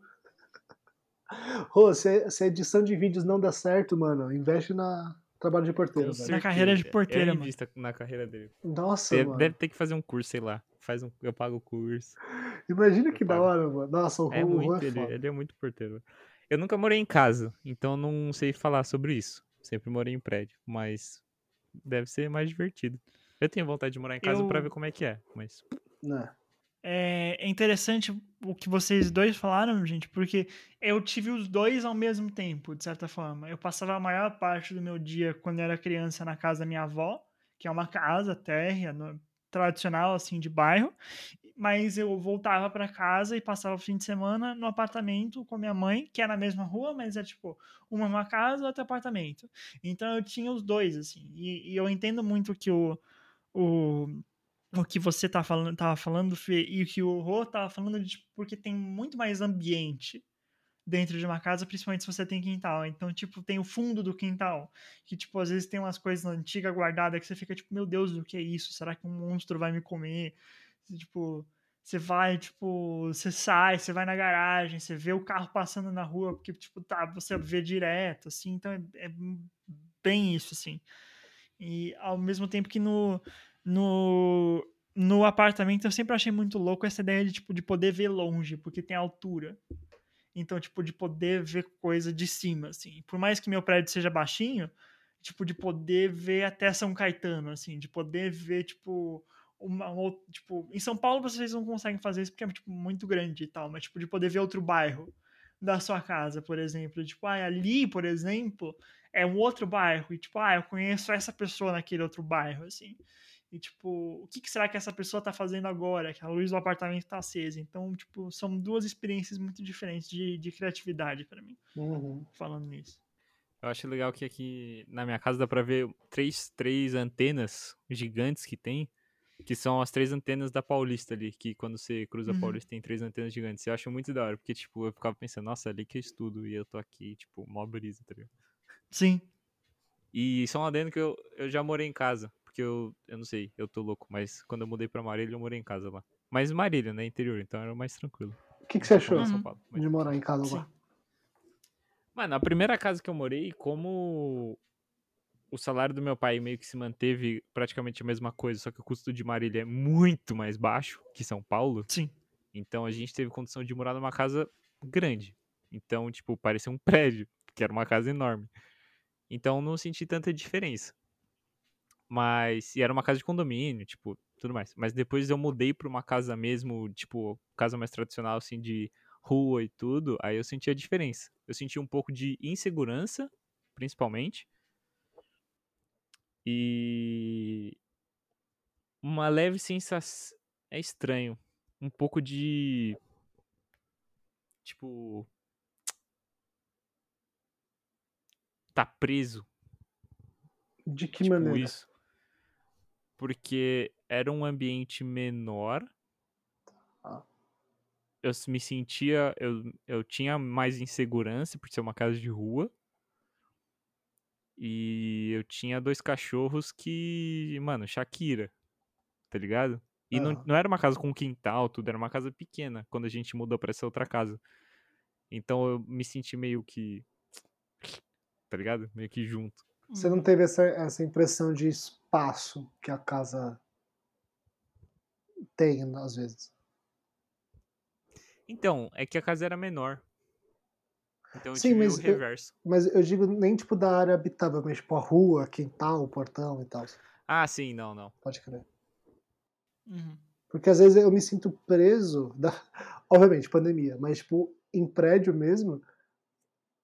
Rô. Se, se a edição de vídeos não der certo, mano, investe na trabalho de porteiro, velho. Na carreira de certeza. porteiro, Eu mano. na carreira dele. Nossa, Deve, mano. deve ter que fazer um curso, sei lá. Faz um, eu pago o curso. Imagina que da hora, mano. Nossa, o Rô, É Rô muito, é ele, ele é muito porteiro. Eu nunca morei em casa, então não sei falar sobre isso. Sempre morei em prédio, mas deve ser mais divertido. Eu tenho vontade de morar em casa pra Eu- ver como é que é, mas Né? É é interessante o que vocês dois falaram, gente, porque eu tive os dois ao mesmo tempo, de certa forma. Eu passava a maior parte do meu dia quando eu era criança na casa da minha avó, que é uma casa térrea, no- tradicional, assim, de bairro. Mas eu voltava para casa e passava o fim de semana no apartamento com minha mãe, que é na mesma rua, mas é tipo uma uma casa, outro apartamento. Então eu tinha os dois, assim. E, e eu entendo muito que o, o, o que você tá falando, tava falando, Fê, e o que o Rô tava falando, de, tipo, porque tem muito mais ambiente dentro de uma casa, principalmente se você tem quintal. Então, tipo, tem o fundo do quintal, que, tipo, às vezes tem umas coisas antigas guardadas que você fica, tipo, meu Deus, o que é isso? Será que um monstro vai me comer? Tipo, você vai, tipo, você sai, você vai na garagem, você vê o carro passando na rua, porque, tipo, tá, você vê direto, assim, então é, é bem isso, assim. E ao mesmo tempo que no, no, no apartamento eu sempre achei muito louco essa ideia de, tipo, de poder ver longe, porque tem altura. Então, tipo, de poder ver coisa de cima, assim. Por mais que meu prédio seja baixinho, tipo, de poder ver até São Caetano, assim, de poder ver, tipo, uma, uma- tipo, em São Paulo vocês não conseguem fazer isso porque é, tipo, muito grande e tal, mas, tipo, de poder ver outro bairro da sua casa, por exemplo. Tipo, ah, ali, por exemplo, é um outro bairro, e tipo, ah, eu conheço essa pessoa naquele outro bairro, assim. E, tipo, o que, que será que essa pessoa tá fazendo agora? Que a luz do apartamento tá acesa. Então, tipo, são duas experiências muito diferentes de, de criatividade pra mim, Uhum. falando nisso. eu acho legal que aqui na minha casa dá pra ver três, três antenas gigantes que tem, que são as três antenas da Paulista ali, que quando você cruza a Uhum. Paulista tem três antenas gigantes. Eu acho muito da hora, porque, tipo, eu ficava pensando, nossa, ali que eu estudo e eu tô aqui, tipo, mó brisa, tá ligado? Sim. E só um adendo que eu, eu já morei em casa, porque eu, eu não sei, eu tô louco, mas quando eu mudei pra Marília, eu morei em casa lá. Mas Marília, né, interior, então era mais tranquilo. O que, que você achou São Uhum. Paulo, mas- de morar em casa Sim. lá? Mano, a primeira casa que eu morei, como o salário do meu pai meio que se manteve praticamente a mesma coisa, só que o custo de Marília é muito mais baixo que São Paulo, Sim. então a gente teve condição de morar numa casa grande. Então, tipo, parecia um prédio, que era uma casa enorme. Então não senti tanta diferença. Mas, e era uma casa de condomínio, tipo, tudo mais. Mas depois eu mudei pra uma casa mesmo, tipo, casa mais tradicional, assim, de rua e tudo, aí eu senti a diferença. Eu senti um pouco de insegurança, principalmente. E uma leve sensação. É estranho. Um pouco de. Tipo. Tá preso De que tipo maneira? isso. Porque era um ambiente menor. Ah. Eu me sentia. Eu, eu tinha mais insegurança por ser uma casa de rua. E eu tinha dois cachorros que. Mano, Shakira. Tá ligado? E não, Aham. não era uma casa com quintal, tudo, era uma casa pequena quando a gente mudou pra essa outra casa. Então eu me senti meio que. Tá ligado? Meio que junto. Você não teve essa, essa impressão de espaço que a casa tem, às vezes. Então, é que a casa era menor. Então eu Sim, tive mas o eu- reverso. Mas eu digo nem tipo da área habitável, mas tipo a rua, quintal, portão e tal. Ah, sim, não, não. Pode crer. Uhum. Porque às vezes eu me sinto preso, da... obviamente, pandemia, mas tipo, em prédio mesmo,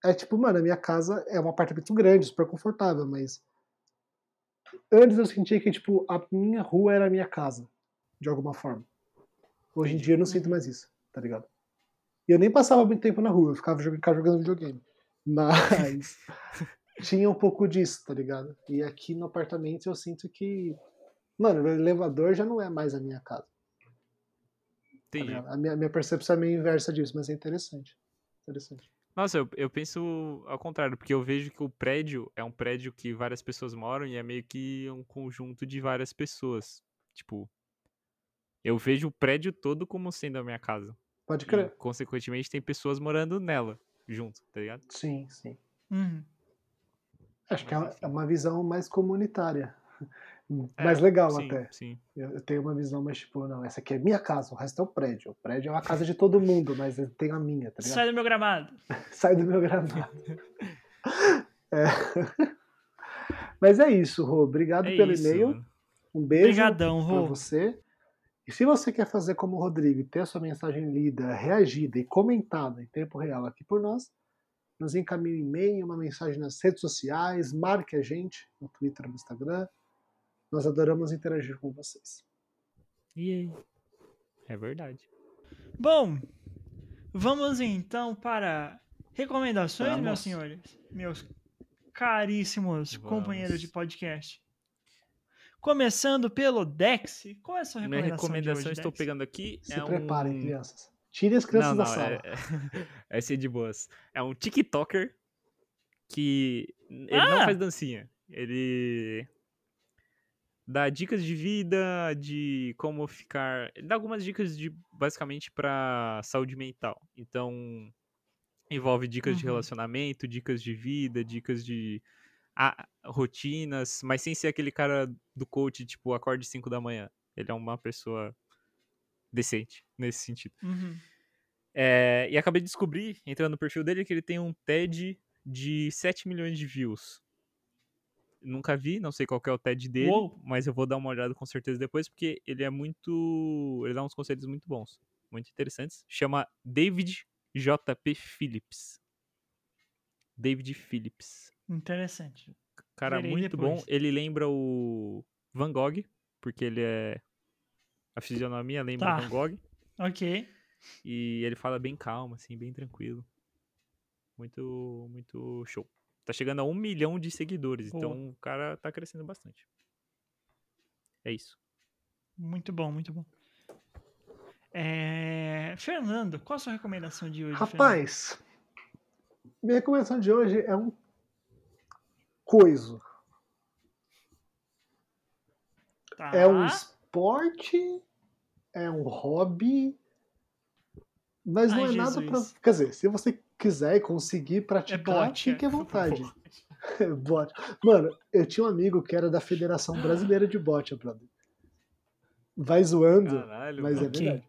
é tipo, mano, a minha casa é um apartamento grande, super confortável, mas antes eu sentia que, tipo, a minha rua era a minha casa, de alguma forma. Hoje em dia eu não sinto mais isso, tá ligado? E eu nem passava muito tempo na rua, eu ficava jogando, ficava jogando videogame. Mas tinha um pouco disso, tá ligado? E aqui no apartamento eu sinto que, mano, o elevador já não é mais a minha casa. Tá Entendi. ligado? a minha, minha percepção é meio inversa disso, mas é interessante. Interessante. Nossa, eu, eu penso ao contrário, porque eu vejo que o prédio é um prédio que várias pessoas moram e é meio que um conjunto de várias pessoas. Tipo, eu vejo o prédio todo como sendo a minha casa. Pode E, crer. consequentemente, tem pessoas morando nela, junto, tá ligado? Sim, sim. Uhum. Acho que é Mas uma- é uma visão mais comunitária. É, mais legal sim, até. Sim. Eu, tenho uma visão mais tipo, não, essa aqui é minha casa, o resto é o prédio. O prédio é a casa de todo mundo, mas eu tenho a minha, tá ligado? Sai do meu gramado. Sai do meu gramado. É. Mas é isso, Rô. Obrigado É pelo isso, e-mail. mano. Um beijo Obrigadão, para Rô. você. E se você quer fazer como o Rodrigo ter a sua mensagem lida, reagida e comentada em tempo real aqui por nós, nos encaminhe um e-mail, uma mensagem nas redes sociais, marque a gente no Twitter, no Instagram. Nós adoramos interagir com vocês. E aí? É verdade. Bom, vamos então para recomendações, Vamos. meus senhores, meus caríssimos Vamos. companheiros de podcast. Começando pelo Dex. Qual é a sua Minha recomendação? recomendação, de hoje, estou Dex? pegando aqui. Se é preparem, um... crianças. Tirem as crianças não, da não, sala. É, é, é de boas. É um TikToker que ele Ah! não faz dancinha. Ele dá dicas de vida, de como ficar. Ele dá algumas dicas de basicamente pra saúde mental. Então envolve dicas de Uhum. relacionamento, dicas de vida, dicas de ah, rotinas, mas sem ser aquele cara do coach, tipo, acorde 5 da manhã. Ele é uma pessoa decente nesse sentido. Uhum. É, e acabei de descobrir, entrando no perfil dele, que ele tem um TED de 7 milhões de views. Nunca vi, não sei qual é o TED dele, Uou. mas eu vou dar uma olhada com certeza depois, porque ele é muito. Ele dá uns conselhos muito bons, muito interessantes. Chama David JP Phillips. David Phillips. Interessante. Cara, Verei muito depois. bom. Ele lembra o Van Gogh, porque ele é. A fisionomia lembra Tá. o Van Gogh. Ok. E ele fala bem calmo, assim, bem tranquilo. Muito, muito show. Tá chegando a um milhão de seguidores, Boa. então o cara tá crescendo bastante. É isso. Muito bom, muito bom. É, Fernando, qual a sua recomendação de hoje? Rapaz, minha recomendação de hoje é um coiso. Fernando? É um Tá. esporte, é um hobby, mas não Ai, é nada pra. Jesus. Quer dizer, se você quiser e conseguir É praticar, bote. fique à vontade. bote. Mano, eu tinha um amigo que era da Federação Brasileira de Bote, brother. Vai zoando, Caralho, mas é mano. Ok. verdade.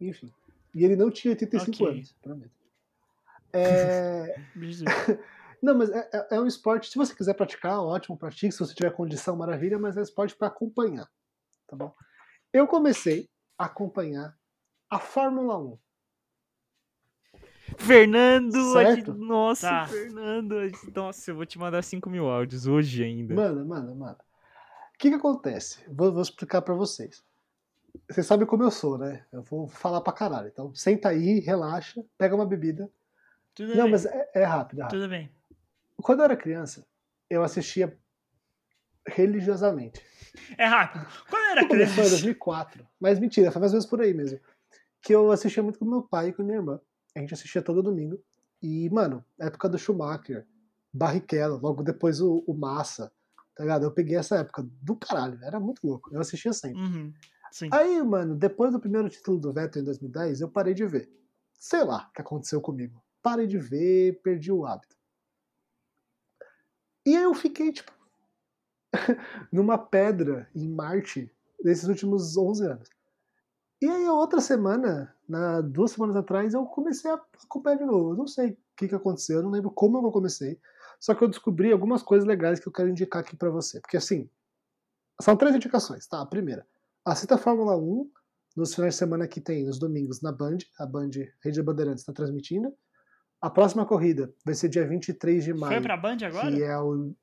Enfim. E ele não tinha 85 Ok. anos, prometo. É. Não, mas é, é- é um esporte, se você quiser praticar, ótimo, pratique. Se você tiver condição, maravilha, mas é um esporte para acompanhar. Tá bom? Eu comecei a acompanhar a Fórmula 1. Fernando! a gente- Certo? Nossa, Tá. Fernando! gente- Nossa, eu vou te mandar 5 mil áudios hoje ainda. Mano, mano, mano. O que que acontece? Vou, vou explicar para vocês. Vocês sabem como eu sou, né? Eu vou falar pra caralho. Então, senta aí, relaxa, pega uma bebida. Tudo Não, bem. mas é, é rápido, é rápido. Tudo bem. Quando eu era criança, eu assistia religiosamente. É rápido. Quando eu era Começou em criança. 2004. Mas mentira, foi mais ou menos por aí mesmo. Que eu assistia muito com meu pai e com minha irmã. A gente assistia todo domingo. E, mano, época do Schumacher, Barrichello, logo depois o, o Massa, tá ligado? Eu peguei essa época do caralho, era muito louco. Eu assistia sempre. Uhum. Sim. Aí, mano, depois do primeiro título do Vettel em 2010, eu parei de ver. Sei lá o que aconteceu comigo. Parei de ver, perdi o hábito. E aí eu fiquei, tipo, numa pedra em Marte nesses últimos 11 anos. E aí, a outra semana, na, duas semanas atrás, eu comecei a acompanhar de novo. Eu não sei o que, que aconteceu, eu não lembro como eu comecei. Só que eu descobri algumas coisas legais que eu quero indicar aqui para você. Porque assim, são três indicações, tá? A primeira, assista a Fórmula 1 nos finais de semana que tem, nos domingos, na Band. A Band, Rede Bandeirantes, está transmitindo. A próxima corrida vai ser dia 23 de maio. Foi pra Band agora? Que é o.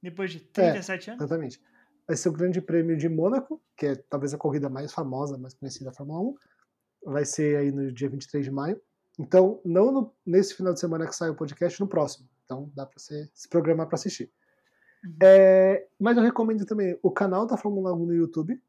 Depois de 37 é, anos? Exatamente. Vai ser o Grande Prêmio de Mônaco, que é talvez a corrida mais famosa, mais conhecida da Fórmula 1. Vai ser aí no dia 23 de maio. Então, não no, nesse final de semana que sai o podcast, no próximo. Então, dá para você se programar para assistir. Uhum. É, mas eu recomendo também o canal da Fórmula 1 no YouTube,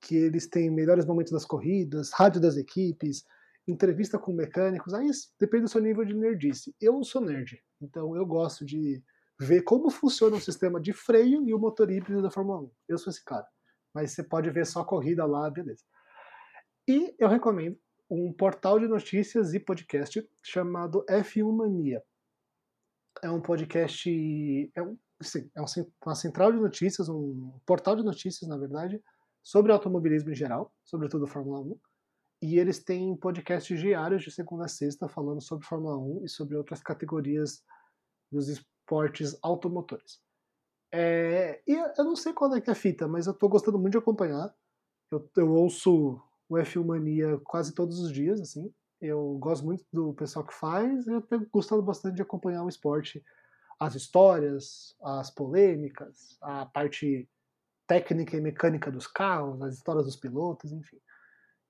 que eles têm melhores momentos das corridas, rádio das equipes, entrevista com mecânicos. Aí depende do seu nível de nerdice. Eu sou nerd, então eu gosto de ver como funciona o sistema de freio e o motor híbrido da Fórmula 1. Eu sou esse cara. Mas você pode ver só a corrida lá, beleza. E eu recomendo um portal de notícias e podcast chamado F1 Mania. É um podcast. É, um, sim, é uma central de notícias, um portal de notícias, na verdade, sobre automobilismo em geral, sobretudo Fórmula 1. E eles têm podcasts diários de segunda a sexta falando sobre Fórmula 1 e sobre outras categorias dos esportes automotores. É, e eu não sei qual é que é a fita, mas eu estou gostando muito de acompanhar. Eu, eu ouço o F1 Mania quase todos os dias, assim. Eu gosto muito do pessoal que faz, eu tenho gostado bastante de acompanhar o esporte, as histórias, as polêmicas, a parte técnica e mecânica dos carros, as histórias dos pilotos, enfim.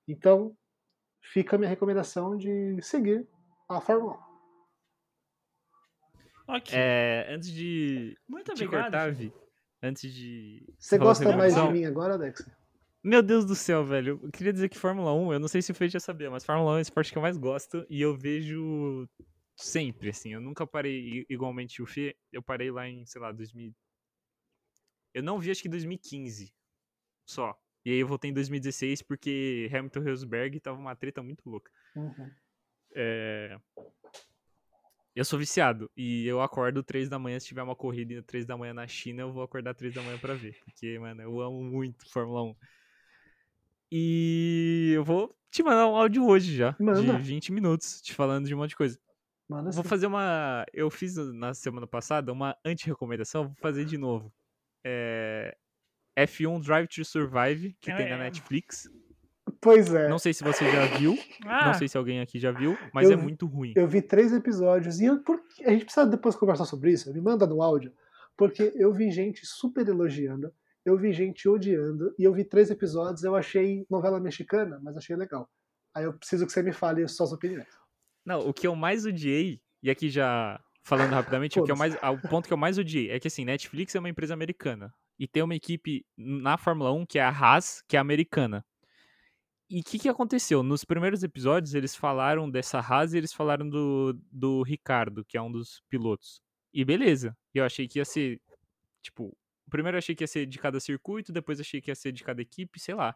Então, fica a minha recomendação de seguir a Fórmula 1. Ok. É, antes de Muito obrigado, cortar, Vi, antes de... Você gosta mais de mim agora, Alex? Meu Deus do céu, velho. Eu queria dizer que Fórmula 1, eu não sei se o Fê já sabia, mas Fórmula 1 é o esporte que eu mais gosto e eu vejo sempre, assim. Eu nunca parei igualmente o Fê. Eu parei lá em, sei lá, 2000, eu não vi, acho que 2015 só. E aí eu voltei em 2016 porque Hamilton Rosberg tava uma treta muito louca. Uhum. É... Eu sou viciado e eu acordo 3 da manhã. Se tiver uma corrida 3 da manhã na China, eu vou acordar 3 da manhã para ver. Porque, mano, eu amo muito Fórmula 1. E eu vou te mandar um áudio hoje já, Manda. de 20 minutos, te falando de um monte de coisa. Manda vou sim. fazer uma. Eu fiz na semana passada uma anti-recomendação, vou fazer de novo é, F1 Drive to Survive, que é, tem na Netflix. Pois é. Não sei se você já viu. Ah. Não sei se alguém aqui já viu, mas eu, é muito ruim. Eu vi três episódios e eu, por, a gente precisa depois conversar sobre isso. Me manda no áudio. Porque eu vi gente super elogiando, eu vi gente odiando, e eu vi três episódios, eu achei novela mexicana, mas achei legal. Aí eu preciso que você me fale suas opiniões. Não, o que eu mais odiei, e aqui já falando rapidamente, o, que eu mais, o ponto que eu mais odiei é que assim, Netflix é uma empresa americana e tem uma equipe na Fórmula 1 que é a Haas, que é americana. E o que, que aconteceu? Nos primeiros episódios eles falaram dessa Haas e eles falaram do, do Ricardo, que é um dos pilotos. E beleza, eu achei que ia ser, tipo, primeiro achei que ia ser de cada circuito, depois achei que ia ser de cada equipe, sei lá.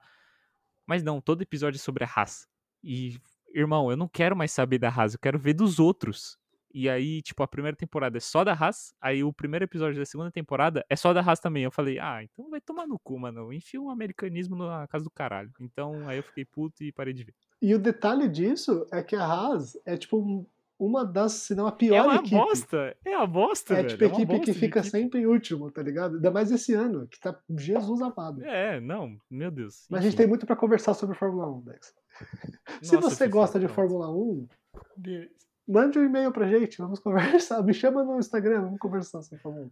Mas não, todo episódio é sobre a Haas. E, irmão, eu não quero mais saber da Haas, eu quero ver dos outros. E aí, tipo, a primeira temporada é só da Haas, aí o primeiro episódio da segunda temporada é só da Haas também. Eu falei, ah, então vai tomar no cu, mano. Enfia um americanismo na casa do caralho. Então aí eu fiquei puto e parei de ver. E o detalhe disso é que a Haas é tipo uma das, se não a pior é uma equipe. bosta, é a bosta, É tipo a equipe é que fica equipe. sempre em último, tá ligado? Ainda mais esse ano, que tá Jesus amado. É, não, meu Deus. Mas Enfim. a gente tem muito para conversar sobre Fórmula 1, Dex. se você gosta de Fórmula 1, mande um e-mail pra gente, vamos conversar. Me chama no Instagram, vamos conversar, sem favor.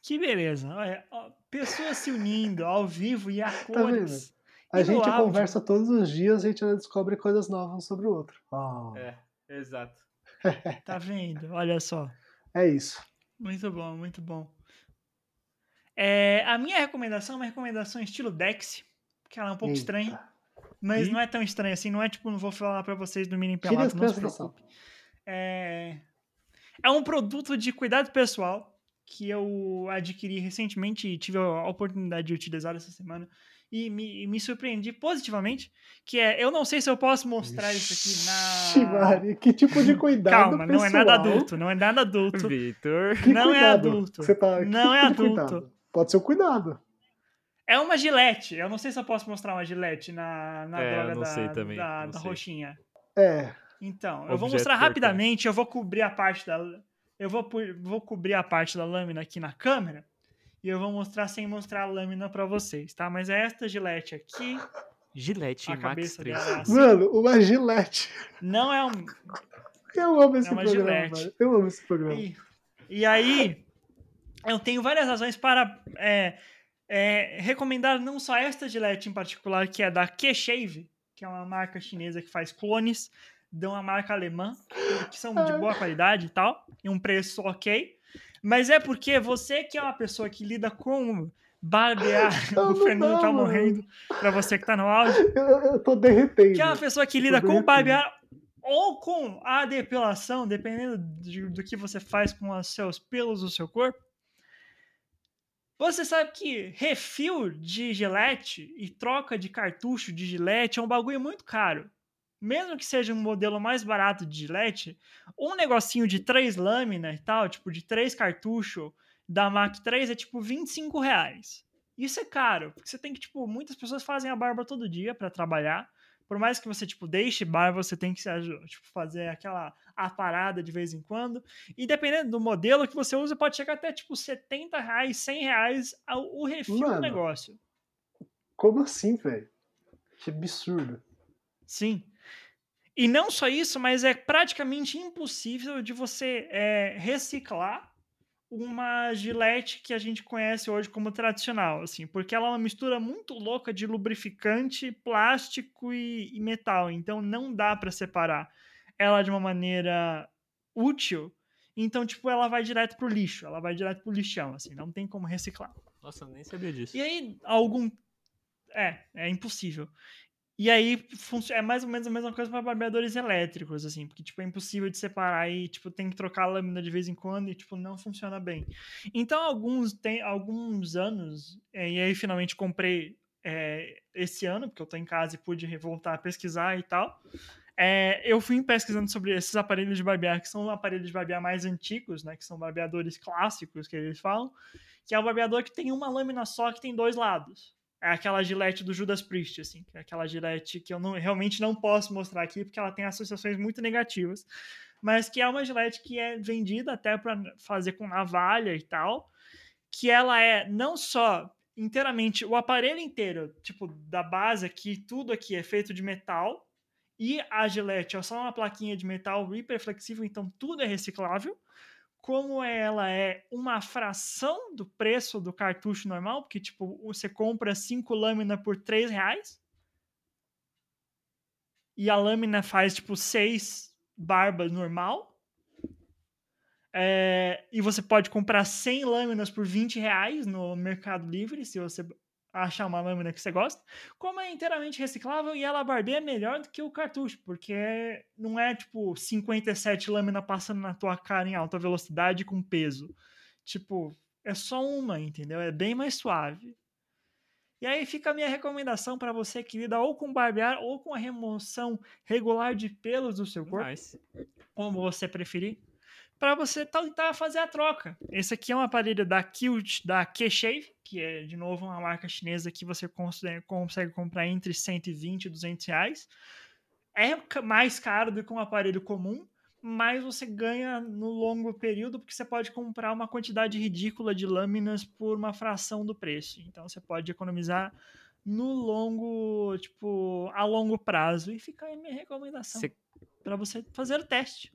Que beleza. Olha, pessoas se unindo ao vivo e a tá cores. Tá a gente áudio. conversa todos os dias, a gente descobre coisas novas sobre o outro. Oh. É, exato. tá vendo? Olha só. É isso. Muito bom, muito bom. É, a minha recomendação é uma recomendação estilo Dex, que ela é um pouco Eita. estranha. Mas e... não é tão estranho assim, não é tipo, não vou falar para vocês do mini pelado, não se preocupe. É... é um produto de cuidado pessoal que eu adquiri recentemente e tive a oportunidade de utilizar essa semana e me, me surpreendi positivamente, que é, eu não sei se eu posso mostrar isso aqui Ixi, na... Maria, que tipo de cuidado Calma, não é nada pessoal? adulto, não é nada adulto. Vitor. Não é adulto. Você tá, que Não é tipo adulto. Pode ser o cuidado. É uma gilete, eu não sei se eu posso mostrar uma gilete na, na É, droga não da, sei também, da, não da sei. roxinha. É. Então, eu vou Objeto mostrar rapidamente, eu vou cobrir a parte da. Eu vou, vou cobrir a parte da lâmina aqui na câmera. E eu vou mostrar sem mostrar a lâmina pra vocês, tá? Mas é esta gilete aqui. Gillette A Max cabeça 3. dela é assim. Mano, uma gilete. Não é um. Eu amo esse É uma programa, gilete. Eu amo esse programa. E, e aí, eu tenho várias razões para é, é, recomendar não só esta gilete em particular, que é da K-Shave, que é uma marca chinesa que faz clones, de uma marca alemã, que são de boa qualidade e tal, e um preço ok. Mas é porque você que é uma pessoa que lida com barbear, o Fernando dá, tá morrendo, pra você que tá no áudio, Eu, eu tô derretendo. que é uma pessoa que lida com barbear ou com a depilação, dependendo de- do que você faz com os seus pelos do seu corpo. Você sabe que refil de gilete e troca de cartucho de gilete é um bagulho muito caro. Mesmo que seja um modelo mais barato de gilete, um negocinho de três lâminas e tal, tipo de três cartuchos da Mac 3 é tipo 25 reais. Isso é caro, porque você tem que, tipo, muitas pessoas fazem a barba todo dia pra trabalhar. Por mais que você, tipo, deixe barba, você tem que tipo, fazer aquela aparada de vez em quando. E dependendo do modelo que você usa, pode chegar até, tipo, 70 reais, 100 reais ao- o refil do Mano. negócio. Como assim, velho? Que absurdo. Sim. E não só isso, mas é praticamente impossível de você é, reciclar uma gilete que a gente conhece hoje como tradicional, assim, porque ela é uma mistura muito louca de lubrificante, plástico e, e metal, então não dá para separar ela de uma maneira útil. Então, tipo, ela vai direto pro lixo, ela vai direto pro lixão, assim, não tem como reciclar. Nossa, eu nem sabia disso. E aí, algum. É, é impossível. E aí, é mais ou menos a mesma coisa para barbeadores elétricos, assim, porque, tipo, é impossível de separar e, tipo, tem que trocar a lâmina de vez em quando e, tipo, não funciona bem. Então, alguns, tem, alguns anos, é, e aí finalmente comprei é, esse ano, porque eu tô em casa e pude voltar a pesquisar e tal. É, eu fui pesquisando sobre esses aparelhos de barbear, que são aparelhos de barbear mais antigos, né, que são barbeadores clássicos, que eles falam, que é o barbeador que tem uma lâmina só que tem dois lados. É aquela gilete do Judas Priest, assim, que é aquela gilete que eu não, realmente não posso mostrar aqui, porque ela tem associações muito negativas, mas que é uma gilete que é vendida até para fazer com navalha e tal, que ela é não só inteiramente, o aparelho inteiro, tipo, da base aqui, tudo aqui é feito de metal, e a gilete é só uma plaquinha de metal hiperflexível, então tudo é reciclável. Como ela é uma fração do preço do cartucho normal, porque tipo, você compra cinco lâminas por 3 reais. E a lâmina faz tipo seis barbas normal. É, e você pode comprar 100 lâminas por 20 reais no Mercado Livre, se você achar uma lâmina que você gosta. Como é inteiramente reciclável e ela barbeia melhor do que o cartucho, porque não é tipo 57 lâminas passando na tua cara em alta velocidade com peso. Tipo, é só uma, entendeu? É bem mais suave. E aí fica a minha recomendação para você que lida ou com barbear ou com a remoção regular de pelos do seu corpo Nice. como você preferir, para você tentar fazer a troca. Esse aqui é um aparelho da Qt, da K-Shave, que é, de novo, uma marca chinesa que você consegue, comprar entre 120 e 200 reais. É mais caro do que um aparelho comum, mas você ganha no longo período, porque você pode comprar uma quantidade ridícula de lâminas por uma fração do preço. Então você pode economizar no longo, tipo, a longo prazo. E fica aí minha recomendação Você para você fazer o teste.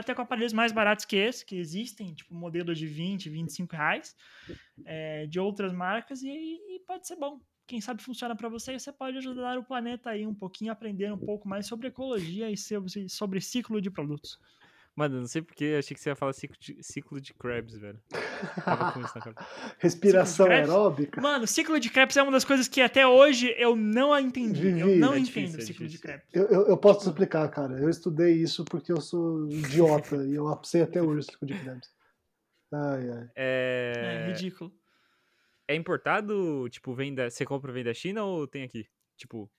Até com aparelhos mais baratos que esse, que existem, tipo modelos de 20, 25 reais, é, de outras marcas, e, e pode ser bom. Quem sabe funciona para você e você pode ajudar o planeta aí um pouquinho, aprender um pouco mais sobre ecologia e sobre ciclo de produtos. Mano, eu não sei porque eu achei que você ia falar ciclo de, ciclo de Krabs, velho. Tava com isso na cabeça. Respiração Krebs? aeróbica. Mano, ciclo de Krebs é uma das coisas que até hoje eu não entendi. Eu Vivi, não é entendo difícil, o é ciclo de. Krebs. Eu, eu, eu posso te explicar, cara. Eu estudei isso porque eu sou idiota e eu sei até hoje o ciclo de Krebs. Ai, ai. É, É, ridículo. é importado, tipo, vem da. Você compra vem da China ou tem aqui? Tipo,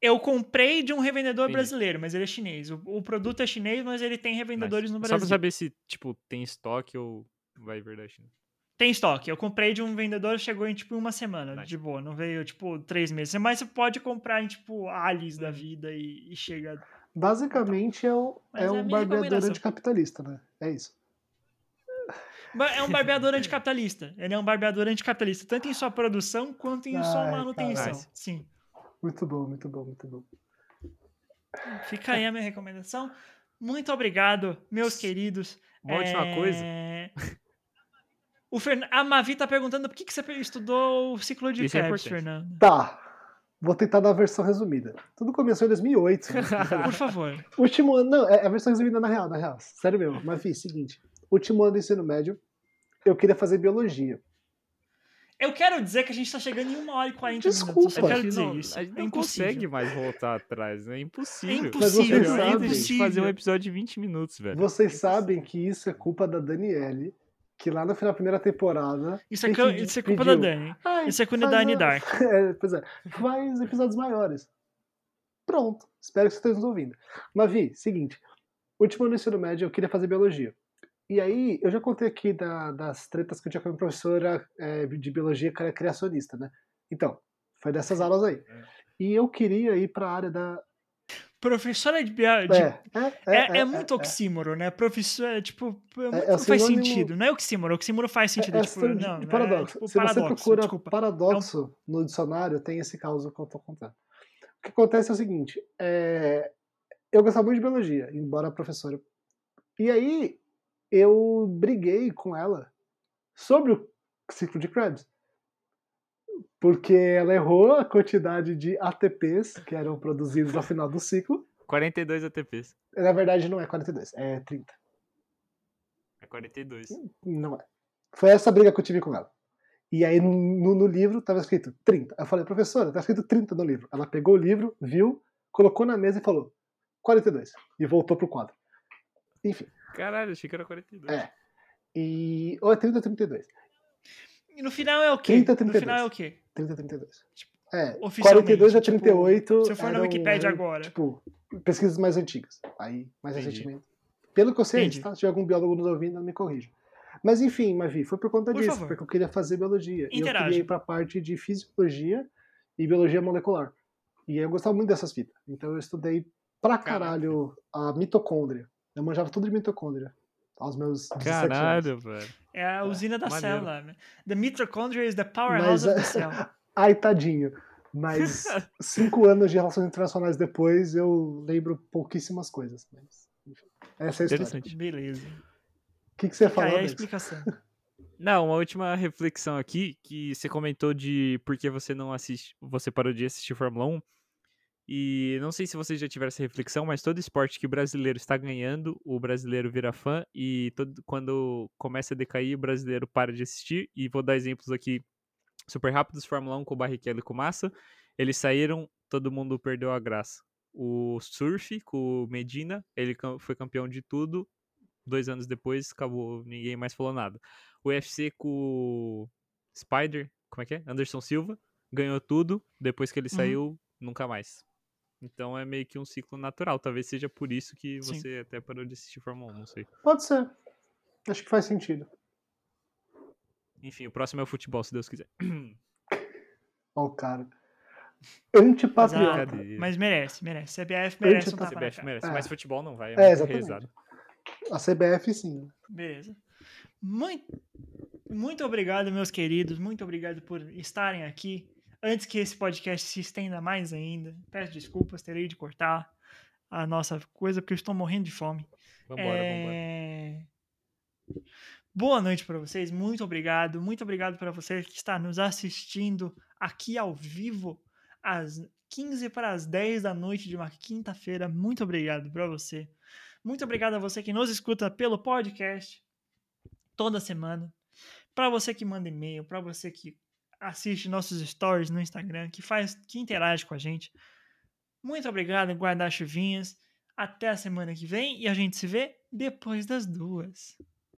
Eu comprei de um revendedor Entendi. brasileiro, mas ele é chinês. O, o produto é chinês, mas ele tem revendedores no nice. Brasil. Só pra saber se, tipo, tem estoque ou vai vir da China. Tem estoque. Eu comprei de um vendedor, chegou em tipo uma semana, Nice. de boa. Não veio, tipo, três meses. Mas você pode comprar em, tipo, Alice Uhum. da vida e, e chega. Basicamente é, o, Mas é é a um barbeador recomendação. anticapitalista, né? É isso. É um barbeador anticapitalista. Ele é um barbeador anticapitalista, tanto em sua produção quanto em sua Ai, manutenção. caralho. Sim. Muito bom, muito bom, muito bom. Fica aí a minha recomendação. Muito obrigado, meus queridos. Uma última coisa. É, O Fern... A Mavi tá perguntando por que, que você estudou o ciclo de Isso é Krebs, importante. Fernando. Tá. Vou tentar dar a versão resumida. Tudo começou em 2008. Por favor. Último ano, não, é a versão resumida na real, na real. Sério mesmo. Mas, vi, seguinte. Último ano do ensino médio, eu queria fazer biologia. Eu quero dizer que a gente tá chegando em uma hora e 40 Desculpa. minutos. Eu quero dizer não, isso. a gente É não impossível. consegue mais voltar atrás, né? É É impossível. Mas vocês impossível, é que impossível. fazer um episódio de 20 minutos, velho. Vocês sabem que isso é culpa da Daniele, que lá no final da primeira temporada. Isso é, cu- isso é culpa da pediu, Dani. "Ai, Isso é com a faz Dani a- Dark. É, pois é. Faz episódios maiores. Pronto. Espero que vocês estejam nos ouvindo. Mavi, seguinte. Último ano do ensino médio, eu queria fazer biologia. E aí, eu já contei aqui da- das tretas que eu tinha com a minha professora é, de biologia, que era criacionista, né? Então, foi dessas aulas aí. E eu queria ir para a área da. Professora de, de É, é, É, é muito oxímoro, né? Professor, é, tipo, é é não faz sentido. Não é oxímoro, oxímoro faz sentido. É, tipo, é não, é, paradoxo. tipo, Se você procura paradoxo no dicionário, tem esse caso que eu tô contando. O que acontece é o seguinte: é, eu gostava muito de biologia, embora professora. E aí eu briguei com ela sobre o ciclo de Krebs. Porque ela errou a quantidade de ATPs que eram produzidos ao final do ciclo. 42 ATPs. Na verdade, não é 42, é 30. É 42. Não é. Foi essa briga que eu tive com ela. E aí no, no livro tava escrito 30. Eu falei, professora, tá escrito 30 no livro. Ela pegou o livro, viu, colocou na mesa e falou 42. E voltou pro quadro. Enfim. Caralho, achei que era 42. É. E. Ou é 30 ou 32? E no final é o quê? 30, no 32. final é o quê? 30 ou 32. É. Oficialmente, 42 a tipo, 38. se eu for na eram, agora. Tipo, pesquisas mais antigas. Aí, mais Entendi. recentemente. Pelo que eu sei, Entendi. tá? se tiver algum biólogo nos ouvindo, me corrija. Mas enfim, Mavi, foi por conta Por disso, favor. porque eu queria fazer biologia. E eu queria ir pra parte de fisiologia e biologia molecular. E eu gostava muito dessas fitas. Então eu estudei pra caralho a mitocôndria. Eu manjava tudo de mitocôndria. Aos meus 17 anos. Caralho, velho. É a usina da maneiro. célula. né? The mitochondria is the powerhouse Mas, of é- the cell. Ai, tadinho. Mas cinco anos de relações internacionais depois, eu lembro pouquíssimas coisas. Mas, enfim, essa é a história. Interessante. Beleza. O que, que você aí falou, a Alex? explicação. Não, uma última reflexão aqui, que você comentou de por que você não assiste, você parou de assistir Fórmula 1. E não sei se vocês já tiveram essa reflexão, mas todo esporte que o brasileiro está ganhando, o brasileiro vira fã, e todo, quando começa a decair, o brasileiro para de assistir. E vou dar exemplos aqui super rápidos: Fórmula 1 com o Barrichello e com o Massa. Eles saíram, todo mundo perdeu a graça. O surf com o Medina, ele foi campeão de tudo. Dois anos depois, acabou, ninguém mais falou nada. O UFC com o Spider, como é que é? Anderson Silva, ganhou tudo. Depois que ele Uhum. saiu, nunca mais. Então é meio que um ciclo natural. Talvez seja por isso que Sim. você até parou de assistir Fórmula 1, não sei. Pode ser. Acho que faz sentido. Enfim, o próximo é o futebol, se Deus quiser. Ó, o cara. Antipatriota. Cadê? Mas merece, merece. CBF merece um tapa CBF merece, É. mas futebol não vai. É, É, exatamente. A CBF, sim. Beleza. Muito, muito obrigado, meus queridos. Muito obrigado por estarem aqui. Antes que esse podcast se estenda mais ainda, peço desculpas, terei de cortar a nossa coisa, porque eu estou morrendo de fome. Vambora, vambora. É, Boa noite para vocês, muito obrigado. Muito obrigado para você que está nos assistindo aqui ao vivo às 15 para as 10 da noite de uma quinta-feira. Muito obrigado para você. Muito obrigado a você que nos escuta pelo podcast toda semana. Para você que manda e-mail, para você que assiste nossos stories no Instagram, que faz, que interage com a gente. Muito obrigado, guarda-chuvinhas. Até a semana que vem e a gente se vê depois das duas.